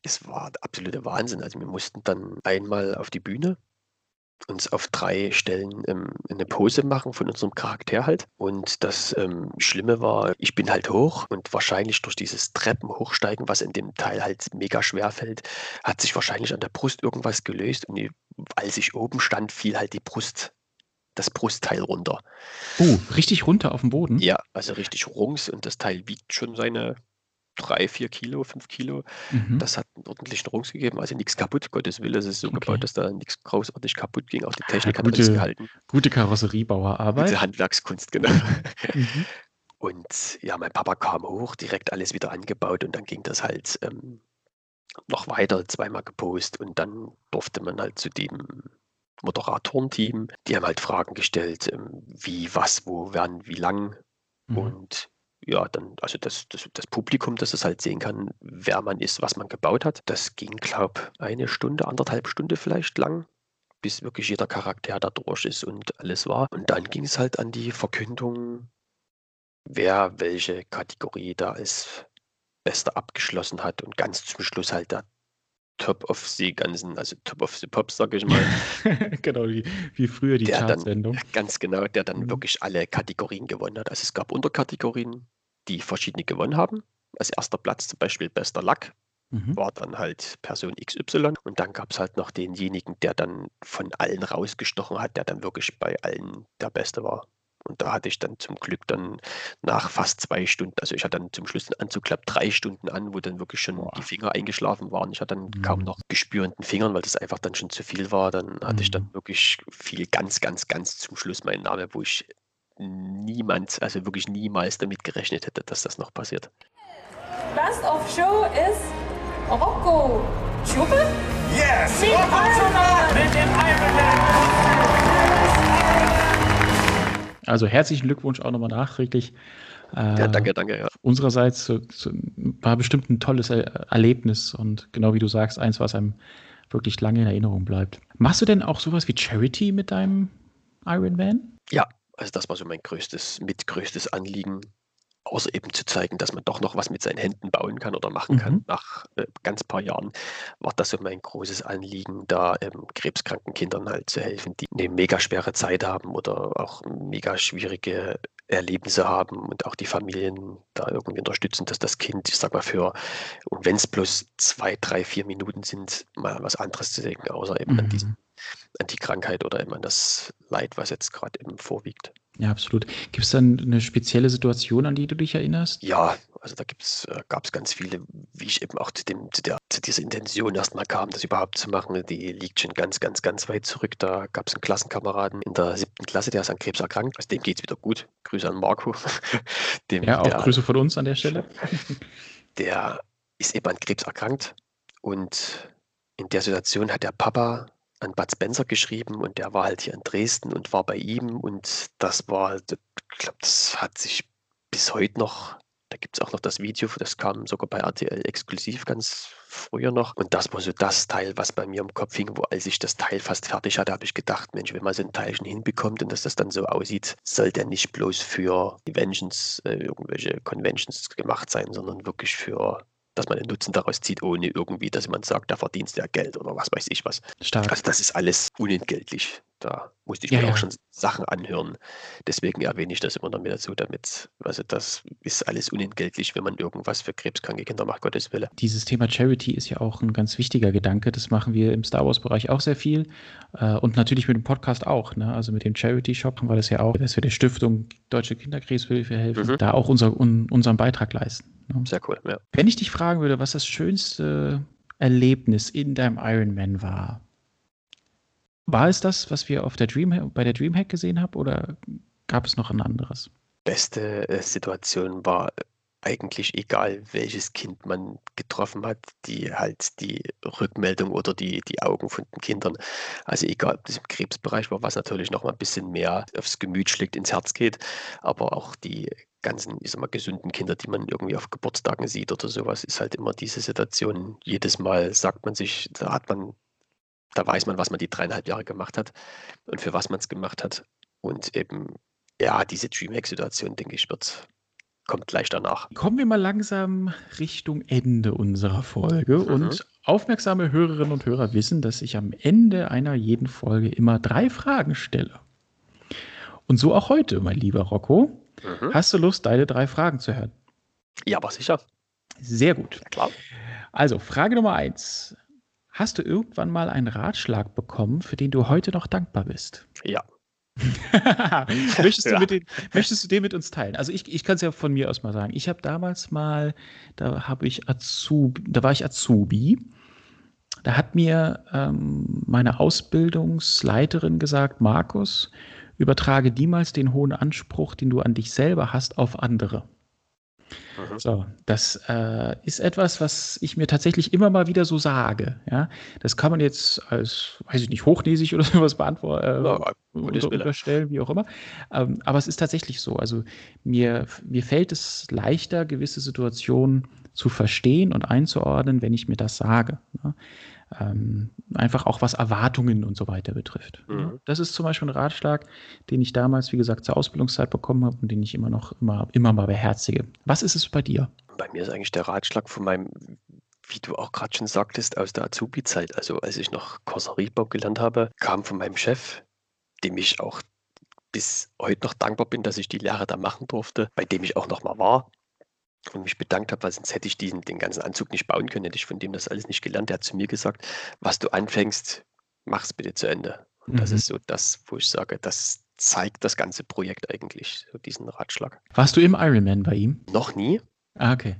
es war absoluter Wahnsinn. Also wir mussten dann einmal auf die Bühne uns auf drei Stellen ähm, eine Pose machen von unserem Charakter halt. Und das ähm, Schlimme war, ich bin halt hoch und wahrscheinlich durch dieses Treppen hochsteigen, was in dem Teil halt mega schwer fällt, hat sich wahrscheinlich an der Brust irgendwas gelöst. Und als ich oben stand, fiel halt die Brust das Brustteil runter. Oh, richtig runter auf dem Boden? Ja, also richtig rungs und das Teil wiegt schon seine drei, vier Kilo, fünf Kilo. Mhm. Das hat einen ordentlichen Rungs gegeben, also nichts kaputt. Gottes Willen, es ist so okay. gebaut, dass da nichts großartig kaputt ging. Auch die Technik ja, gute, hat alles gehalten. Gute Karosseriebauerarbeit. Gute Handwerkskunst, genau. Mhm. Und ja, mein Papa kam hoch, direkt alles wieder angebaut und dann ging das halt ähm, noch weiter, zweimal gepostet und dann durfte man halt zu dem Moderatorenteam, die haben halt Fragen gestellt, ähm, wie, was, wo, wann, wie lang. Mhm. Und ja, dann, also das, das, das Publikum, dass es halt sehen kann, wer man ist, was man gebaut hat. Das ging, glaube ich, eine Stunde, anderthalb Stunde vielleicht lang, bis wirklich jeder Charakter da durch ist und alles war. Und dann ging es halt an die Verkündung, wer welche Kategorie da als Bester abgeschlossen hat und ganz zum Schluss halt der Top of the ganzen, also Top of the Pops, sag ich mal. [LAUGHS] genau, wie, wie früher die Chartsendung. Ganz genau, der dann mhm. wirklich alle Kategorien gewonnen hat. Also es gab Unterkategorien, die verschiedene gewonnen haben. Als erster Platz zum Beispiel bester Lack mhm. war dann halt Person XY. Und dann gab es halt noch denjenigen, der dann von allen rausgestochen hat, der dann wirklich bei allen der Beste war. Und da hatte ich dann zum Glück dann nach fast zwei Stunden, also ich hatte dann zum Schluss einen Anzug, glaube drei Stunden an, wo dann wirklich schon Boah. die Finger eingeschlafen waren. Ich hatte dann mhm. kaum noch Gespür in den Fingern, weil das einfach dann schon zu viel war. Dann hatte mhm. ich dann mhm. wirklich viel ganz, ganz, ganz zum Schluss meinen Namen, wo ich niemand, also wirklich niemals damit gerechnet hätte, dass das noch passiert. Best of Show ist Rocco Schuppe? Yes! Rocco Schuppe mit dem Iron Man! Also herzlichen Glückwunsch auch nochmal nachträglich. Äh, ja, danke, danke. Ja. Unsererseits so, so, war bestimmt ein tolles er Erlebnis und genau wie du sagst, eins, was einem wirklich lange in Erinnerung bleibt. Machst du denn auch sowas wie Charity mit deinem Iron Man? Ja, also das war so mein größtes, mitgrößtes Anliegen, außer eben zu zeigen, dass man doch noch was mit seinen Händen bauen kann oder machen kann. Mhm. Nach äh, ganz paar Jahren war das so mein großes Anliegen, da ähm, krebskranken Kindern halt zu helfen, die eine mega schwere Zeit haben oder auch mega schwierige Erlebnisse haben und auch die Familien da irgendwie unterstützen, dass das Kind, ich sag mal, für, und wenn es bloß zwei, drei, vier Minuten sind, mal was anderes zu denken, außer eben mhm. an, diesen, an die Krankheit oder eben an das Leid, was jetzt gerade eben vorwiegt. Ja, absolut. Gibt es dann eine spezielle Situation, an die du dich erinnerst? Ja, also da gibt's, äh, gab es ganz viele, wie ich eben auch zu, dem, zu, der, zu dieser Intention erstmal kam, das überhaupt zu machen. Die liegt schon ganz, ganz, ganz weit zurück. Da gab es einen Klassenkameraden in der siebten Klasse, der ist an Krebs erkrankt. Also dem geht es wieder gut. Grüße an Marco. [LAUGHS] dem, ja, auch der, Grüße von uns an der Stelle. [LAUGHS] Der ist eben an Krebs erkrankt und in der Situation hat der Papa an Bud Spencer geschrieben und der war halt hier in Dresden und war bei ihm und das war, ich glaube, das hat sich bis heute noch, da gibt es auch noch das Video, das kam sogar bei RTL exklusiv ganz früher noch und das war so das Teil, was bei mir im Kopf hing, wo als ich das Teil fast fertig hatte, habe ich gedacht, Mensch, wenn man so ein Teil schon hinbekommt und dass das dann so aussieht, soll der nicht bloß für Conventions, äh, irgendwelche Conventions gemacht sein, sondern wirklich für dass man einen Nutzen daraus zieht, ohne irgendwie, dass jemand sagt, da verdienst du ja Geld oder was weiß ich was. Stark. Also das ist alles unentgeltlich. Da musste ich ja, mir ja. auch schon Sachen anhören. Deswegen erwähne ich das immer noch mit dazu, damit, also das ist alles unentgeltlich, wenn man irgendwas für krebskranke Kinder macht, Gottes Wille. Dieses Thema Charity ist ja auch ein ganz wichtiger Gedanke. Das machen wir im Star Wars-Bereich auch sehr viel. Äh, und natürlich mit dem Podcast auch. Ne? Also mit dem Charity-Shop haben wir das ja auch, dass wir der Stiftung Deutsche Kinderkrebshilfe helfen, mhm. da auch unser, un, unseren Beitrag leisten. Ne? Sehr cool, ja. Wenn ich dich fragen würde, was das schönste Erlebnis in deinem Ironman war, war es das, was wir auf der Dream, bei der Dreamhack gesehen haben, oder gab es noch ein anderes? Beste äh, Situation war eigentlich egal, welches Kind man getroffen hat, die halt die Rückmeldung oder die, die Augen von den Kindern, also egal, ob das im Krebsbereich war, was natürlich noch mal ein bisschen mehr aufs Gemüt schlägt, ins Herz geht, aber auch die ganzen, ich sag mal, gesunden Kinder, die man irgendwie auf Geburtstagen sieht oder sowas, ist halt immer diese Situation. Jedes Mal sagt man sich, da hat man, da weiß man, was man die dreieinhalb Jahre gemacht hat und für was man es gemacht hat. Und eben, ja, diese Dreamhack-Situation, denke ich, wird, kommt gleich danach. Kommen wir mal langsam Richtung Ende unserer Folge. Mhm. Und aufmerksame Hörerinnen und Hörer wissen, dass ich am Ende einer jeden Folge immer drei Fragen stelle. Und so auch heute, mein lieber Rocco. Mhm. Hast du Lust, deine drei Fragen zu hören? Ja, aber sicher. Sehr gut. Ja, klar. Also, Frage Nummer eins. Hast du irgendwann mal einen Ratschlag bekommen, für den du heute noch dankbar bist? Ja. [LAUGHS] möchtest, du ja. den, möchtest, du den mit uns teilen? Also ich, ich kann es ja von mir aus mal sagen. Ich habe damals mal, da habe ich Azubi, da war ich Azubi. Da hat mir ähm, meine Ausbildungsleiterin gesagt, Markus, übertrage niemals den hohen Anspruch, den du an dich selber hast, auf andere. Mhm. So, das äh, ist etwas, was ich mir tatsächlich immer mal wieder so sage. Ja, das kann man jetzt als, weiß ich nicht, hochnäsig oder [LAUGHS] sowas beantworten, äh, ja, unter, unterstellen, wie auch immer. Ähm, aber es ist tatsächlich so. Also mir, mir fällt es leichter, gewisse Situationen zu verstehen und einzuordnen, wenn ich mir das sage. Ja? Ähm, einfach auch was Erwartungen und so weiter betrifft. Mhm. Das ist zum Beispiel ein Ratschlag, den ich damals, wie gesagt, zur Ausbildungszeit bekommen habe und den ich immer noch immer, immer mal beherzige. Was ist es bei dir? Bei mir ist eigentlich der Ratschlag von meinem, wie du auch gerade schon sagtest, aus der Azubi-Zeit. Also als ich noch Karosseriebau gelernt habe, kam von meinem Chef, dem ich auch bis heute noch dankbar bin, dass ich die Lehre da machen durfte, bei dem ich auch noch mal war und mich bedankt habe, weil sonst hätte ich diesen, den ganzen Anzug nicht bauen können, hätte ich von dem das alles nicht gelernt. Der hat zu mir gesagt, was du anfängst, mach es bitte zu Ende. Und mhm. das ist so das, wo ich sage, das zeigt das ganze Projekt eigentlich, so diesen Ratschlag. Warst du im Ironman bei ihm? Noch nie. Ah, okay.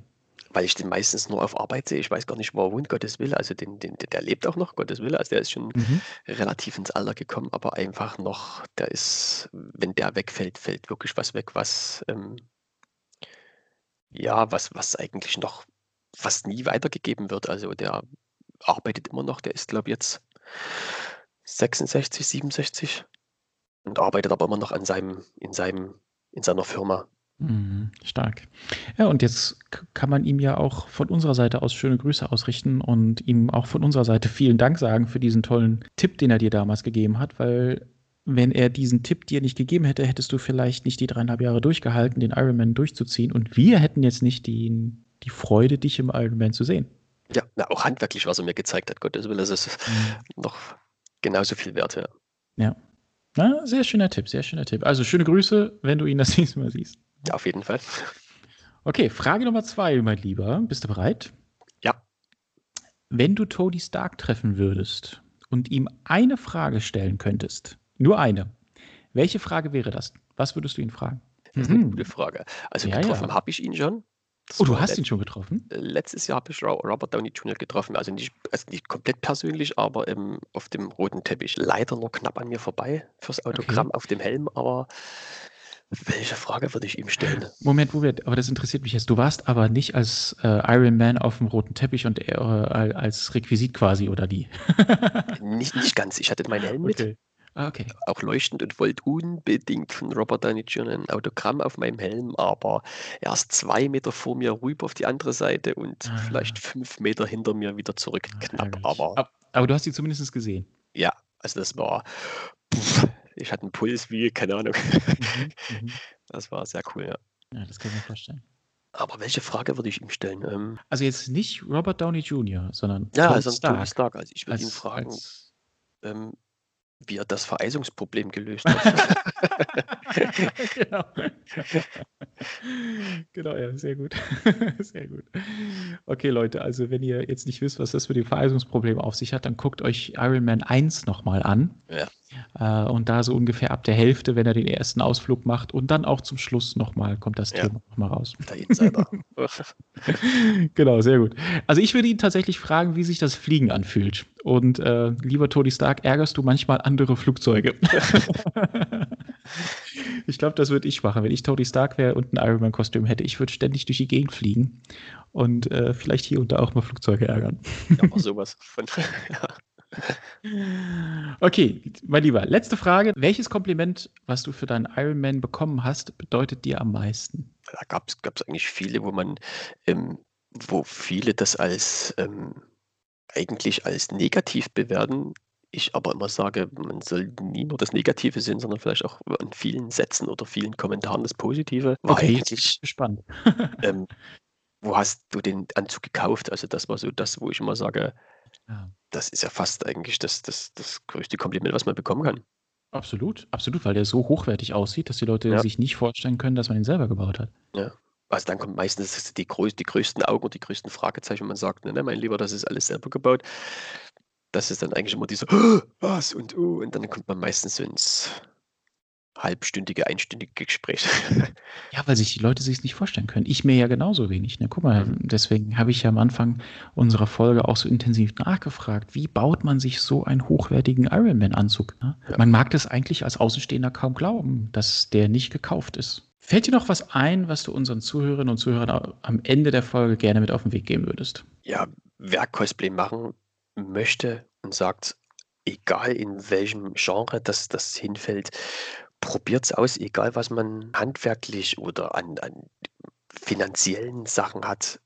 Weil ich den meistens nur auf Arbeit sehe. Ich weiß gar nicht, wo er wohnt, Gottes Wille. Also den, den, der lebt auch noch, Gottes Wille. Also der ist schon mhm. relativ ins Alter gekommen, aber einfach noch, der ist, wenn der wegfällt, fällt wirklich was weg, was ähm, ja, was was eigentlich noch fast nie weitergegeben wird. Also, der arbeitet immer noch. Der ist, glaube ich, jetzt 66, 67 und arbeitet aber immer noch an seinem in seinem in seiner Firma. Mhm, stark. Ja, und jetzt kann man ihm ja auch von unserer Seite aus schöne Grüße ausrichten und ihm auch von unserer Seite vielen Dank sagen für diesen tollen Tipp, den er dir damals gegeben hat, weil wenn er diesen Tipp dir nicht gegeben hätte, hättest du vielleicht nicht die dreieinhalb Jahre durchgehalten, den Ironman durchzuziehen. Und wir hätten jetzt nicht die, die Freude, dich im Ironman zu sehen. Ja, na, auch handwerklich, was er mir gezeigt hat, Gottes Willen, das ist mhm. noch genauso viel wert, ja. Ja. Na, sehr schöner Tipp, sehr schöner Tipp. Also schöne Grüße, wenn du ihn das [LAUGHS] nächste Mal siehst. Ja, auf jeden Fall. Okay, Frage Nummer zwei, mein Lieber. Bist du bereit? Ja. Wenn du Tony Stark treffen würdest und ihm eine Frage stellen könntest, nur eine. Welche Frage wäre das? Was würdest du ihn fragen? Das ist eine gute Frage. Also Ja, getroffen ja. habe ich ihn schon. Das Oh, du hast ihn schon getroffen? äh, Letztes Jahr habe ich Ro- Robert Downey Jr. getroffen. Also nicht, also nicht komplett persönlich, aber ähm, auf dem roten Teppich. Leider nur knapp an mir vorbei fürs Autogramm auf dem Helm. Aber welche Frage würde ich ihm stellen? Moment, wo wir, aber das interessiert mich jetzt. Du warst aber nicht als äh, Iron Man auf dem roten Teppich und äh, als Requisit quasi, oder wie? [LAUGHS] Nicht, nicht ganz. Ich hatte meinen Helm mit. Okay. Ah, okay. auch leuchtend und wollte unbedingt von Robert Downey Jr. ein Autogramm auf meinem Helm, aber er ist zwei Meter vor mir rüber auf die andere Seite und Ah. vielleicht fünf Meter hinter mir wieder zurück. Ah, Knapp, aber Ab- aber du hast ihn zumindest gesehen. ja, also das war, pff, ich hatte einen Puls wie, keine Ahnung. Mhm, mhm. [LAUGHS] Das war sehr cool, ja. Ja, das kann ich mir vorstellen. Aber welche Frage würde ich ihm stellen? Ähm, Also jetzt nicht Robert Downey Jr., sondern ja, Tony also Tony Stark. Stark. Also ich würde ihn fragen, als, ähm, wie er das Vereisungsproblem gelöst hat. [LAUGHS] genau. genau, ja, sehr gut. [LAUGHS] sehr gut. Okay, Leute, also wenn ihr jetzt nicht wisst, was das mit dem Vereisungsproblem auf sich hat, dann guckt euch Iron Man 1 nochmal an. Ja. Äh, und da so ungefähr ab der Hälfte, wenn er den ersten Ausflug macht und dann auch zum Schluss nochmal kommt das Ja. Thema nochmal raus. Der Insider. [LAUGHS] [LAUGHS] genau, sehr gut. Also ich würde ihn tatsächlich fragen, wie sich das Fliegen anfühlt. Und äh, lieber Tony Stark, ärgerst du manchmal andere Flugzeuge? [LAUGHS] ich glaube, das würde ich machen. Wenn ich Tony Stark wäre und ein Iron Man-Kostüm hätte, ich würde ständig durch die Gegend fliegen und äh, vielleicht hier und da auch mal Flugzeuge ärgern. ja, aber sowas von. ja. Okay, mein Lieber, letzte Frage. Welches Kompliment, was du für deinen Iron Man bekommen hast, bedeutet dir am meisten? da gab es eigentlich viele, wo man, ähm, wo viele das als ähm, eigentlich als negativ bewerten. Ich aber immer sage, man soll nie nur das Negative sehen, sondern vielleicht auch an vielen Sätzen oder vielen Kommentaren das Positive. War Okay, eigentlich, ich gespannt. ähm, wo hast du den Anzug gekauft? Also das war so das, wo ich immer sage, Ja. das ist ja fast eigentlich das, das, das größte Kompliment, was man bekommen kann. Absolut, absolut, weil der so hochwertig aussieht, dass die Leute Ja. sich nicht vorstellen können, dass man ihn selber gebaut hat. Also dann kommt meistens die, größ die größten Augen und die größten Fragezeichen, wenn man sagt, ne, mein Lieber, das ist alles selber gebaut. Das ist dann eigentlich immer dieser, "Oh, was und uh, und dann kommt man meistens so ins halbstündige, einstündige Gespräch. [LAUGHS] Ja, weil sich die Leute sich nicht vorstellen können. Ich mir ja genauso wenig. Ne? Guck mal, Mhm. deswegen habe ich ja am Anfang unserer Folge auch so intensiv nachgefragt, wie baut man sich so einen hochwertigen Ironman-Anzug? Ne? Ja. Man mag das eigentlich als Außenstehender kaum glauben, dass der nicht gekauft ist. Fällt dir noch was ein, was du unseren Zuhörerinnen und Zuhörern am Ende der Folge gerne mit auf den Weg geben würdest? ja, wer Cosplay machen möchte und sagt, egal in welchem Genre das, das hinfällt, probiert es aus, egal was man handwerklich oder an, an finanziellen Sachen hat.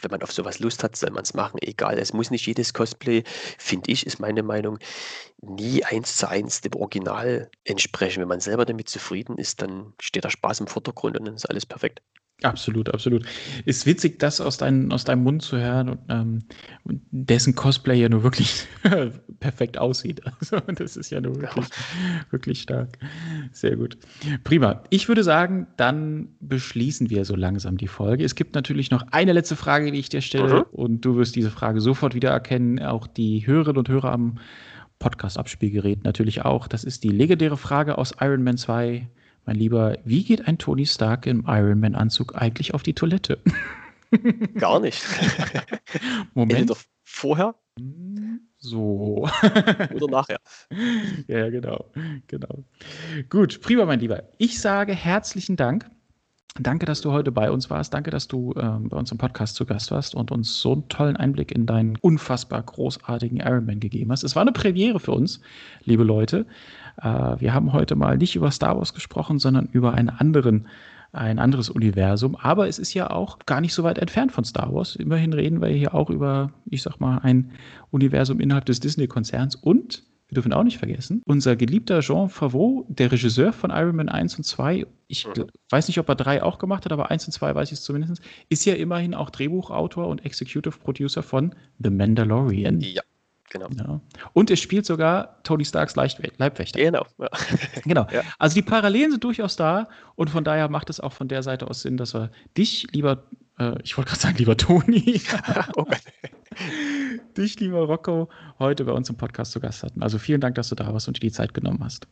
Wenn man auf sowas Lust hat, soll man es machen, egal. Es muss nicht jedes Cosplay, finde ich, ist meine Meinung, nie eins zu eins dem Original entsprechen. Wenn man selber damit zufrieden ist, dann steht der Spaß im Vordergrund und dann ist alles perfekt. Absolut, absolut. Ist witzig, das aus, dein, aus deinem Mund zu hören und ähm, dessen Cosplay ja nur wirklich [LAUGHS] perfekt aussieht. Also das ist ja nur wirklich, wirklich stark. Sehr gut. Prima. Ich würde sagen, dann beschließen wir so langsam die Folge. Es gibt natürlich noch eine letzte Frage, die ich dir stelle Mhm. und du wirst diese Frage sofort wiedererkennen. Auch die Hörerinnen und Hörer am Podcast-Abspielgerät natürlich auch. Das ist die legendäre Frage aus Iron Man 2. Mein Lieber, wie geht ein Tony Stark im Iron Man-Anzug eigentlich auf die Toilette? [LAUGHS] Gar nicht. [LAUGHS] Moment. Entweder vorher So. oder nachher. [LAUGHS] ja, ja, genau. genau. Gut, prima, mein Lieber. Ich sage herzlichen Dank. Danke, dass du heute bei uns warst. Danke, dass du ähm, bei uns im Podcast zu Gast warst und uns so einen tollen Einblick in deinen unfassbar großartigen Ironman gegeben hast. Es war eine Premiere für uns, liebe Leute. Äh, wir haben heute mal nicht über Star Wars gesprochen, sondern über einen anderen, ein anderes Universum. Aber es ist ja auch gar nicht so weit entfernt von Star Wars. Immerhin reden wir hier auch über, ich sag mal, ein Universum innerhalb des Disney-Konzerns und wir dürfen auch nicht vergessen, unser geliebter Jean Favreau, der Regisseur von Iron Man 1 und 2, ich Mhm. weiß nicht, ob er 3 auch gemacht hat, aber 1 und 2 weiß ich es zumindest, ist ja immerhin auch Drehbuchautor und Executive Producer von The Mandalorian. Ja, genau. Ja. Und er spielt sogar Tony Starks Leibwächter. Genau. Ja. [LAUGHS] Genau. Ja. Also die Parallelen sind durchaus da und von daher macht es auch von der Seite aus Sinn, dass wir dich, lieber, äh, ich wollte gerade sagen, lieber Toni, [LAUGHS] Oh [LAUGHS] dich, lieber Rocco, heute bei uns im Podcast zu Gast hatten. Also vielen Dank, dass du da warst und dir die Zeit genommen hast.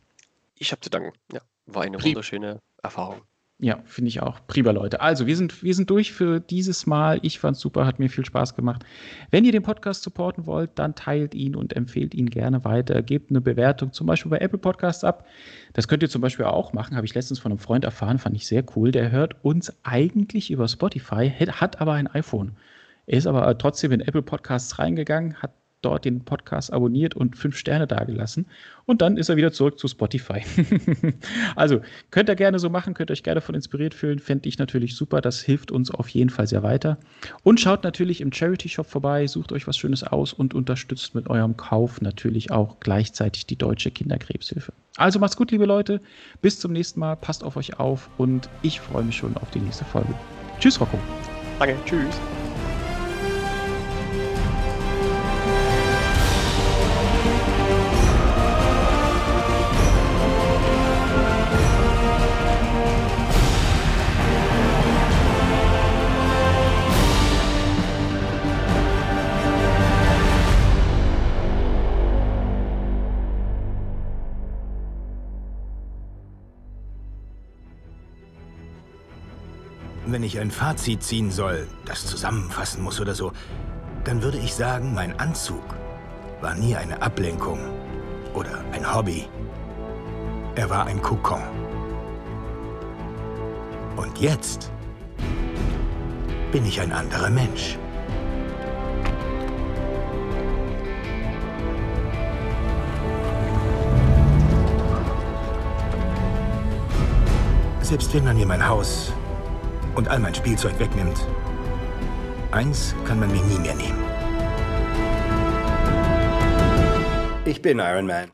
Ich habe zu danken. Ja, war eine Pri- wunderschöne Erfahrung. Ja, finde ich auch. Prima, Leute. Also, wir sind, wir sind durch für dieses Mal. Ich fand's super, hat mir viel Spaß gemacht. Wenn ihr den Podcast supporten wollt, dann teilt ihn und empfehlt ihn gerne weiter. Gebt eine Bewertung, zum Beispiel bei Apple Podcasts ab. Das könnt ihr zum Beispiel auch machen, habe ich letztens von einem Freund erfahren, fand ich sehr cool. Der hört uns eigentlich über Spotify, hat hat aber ein iPhone. Er ist aber trotzdem in Apple Podcasts reingegangen, hat dort den Podcast abonniert und fünf Sterne dagelassen. Und dann ist er wieder zurück zu Spotify. [LAUGHS] also könnt ihr gerne so machen, könnt euch gerne von inspiriert fühlen. Fände ich natürlich super. Das hilft uns auf jeden Fall sehr weiter. Und schaut natürlich im Charity Shop vorbei, sucht euch was Schönes aus und unterstützt mit eurem Kauf natürlich auch gleichzeitig die Deutsche Kinderkrebshilfe. Also macht's gut, liebe Leute. Bis zum nächsten Mal. Passt auf euch auf und ich freue mich schon auf die nächste Folge. Tschüss, Rocco. Danke, tschüss. Wenn ich ein Fazit ziehen soll, das zusammenfassen muss oder so, dann würde ich sagen, mein Anzug war nie eine Ablenkung oder ein Hobby. Er war ein Kokon. Und jetzt bin ich ein anderer Mensch. Selbst wenn man mir mein Haus und all mein Spielzeug wegnimmt, eins kann man mir nie mehr nehmen. Ich bin Iron Man.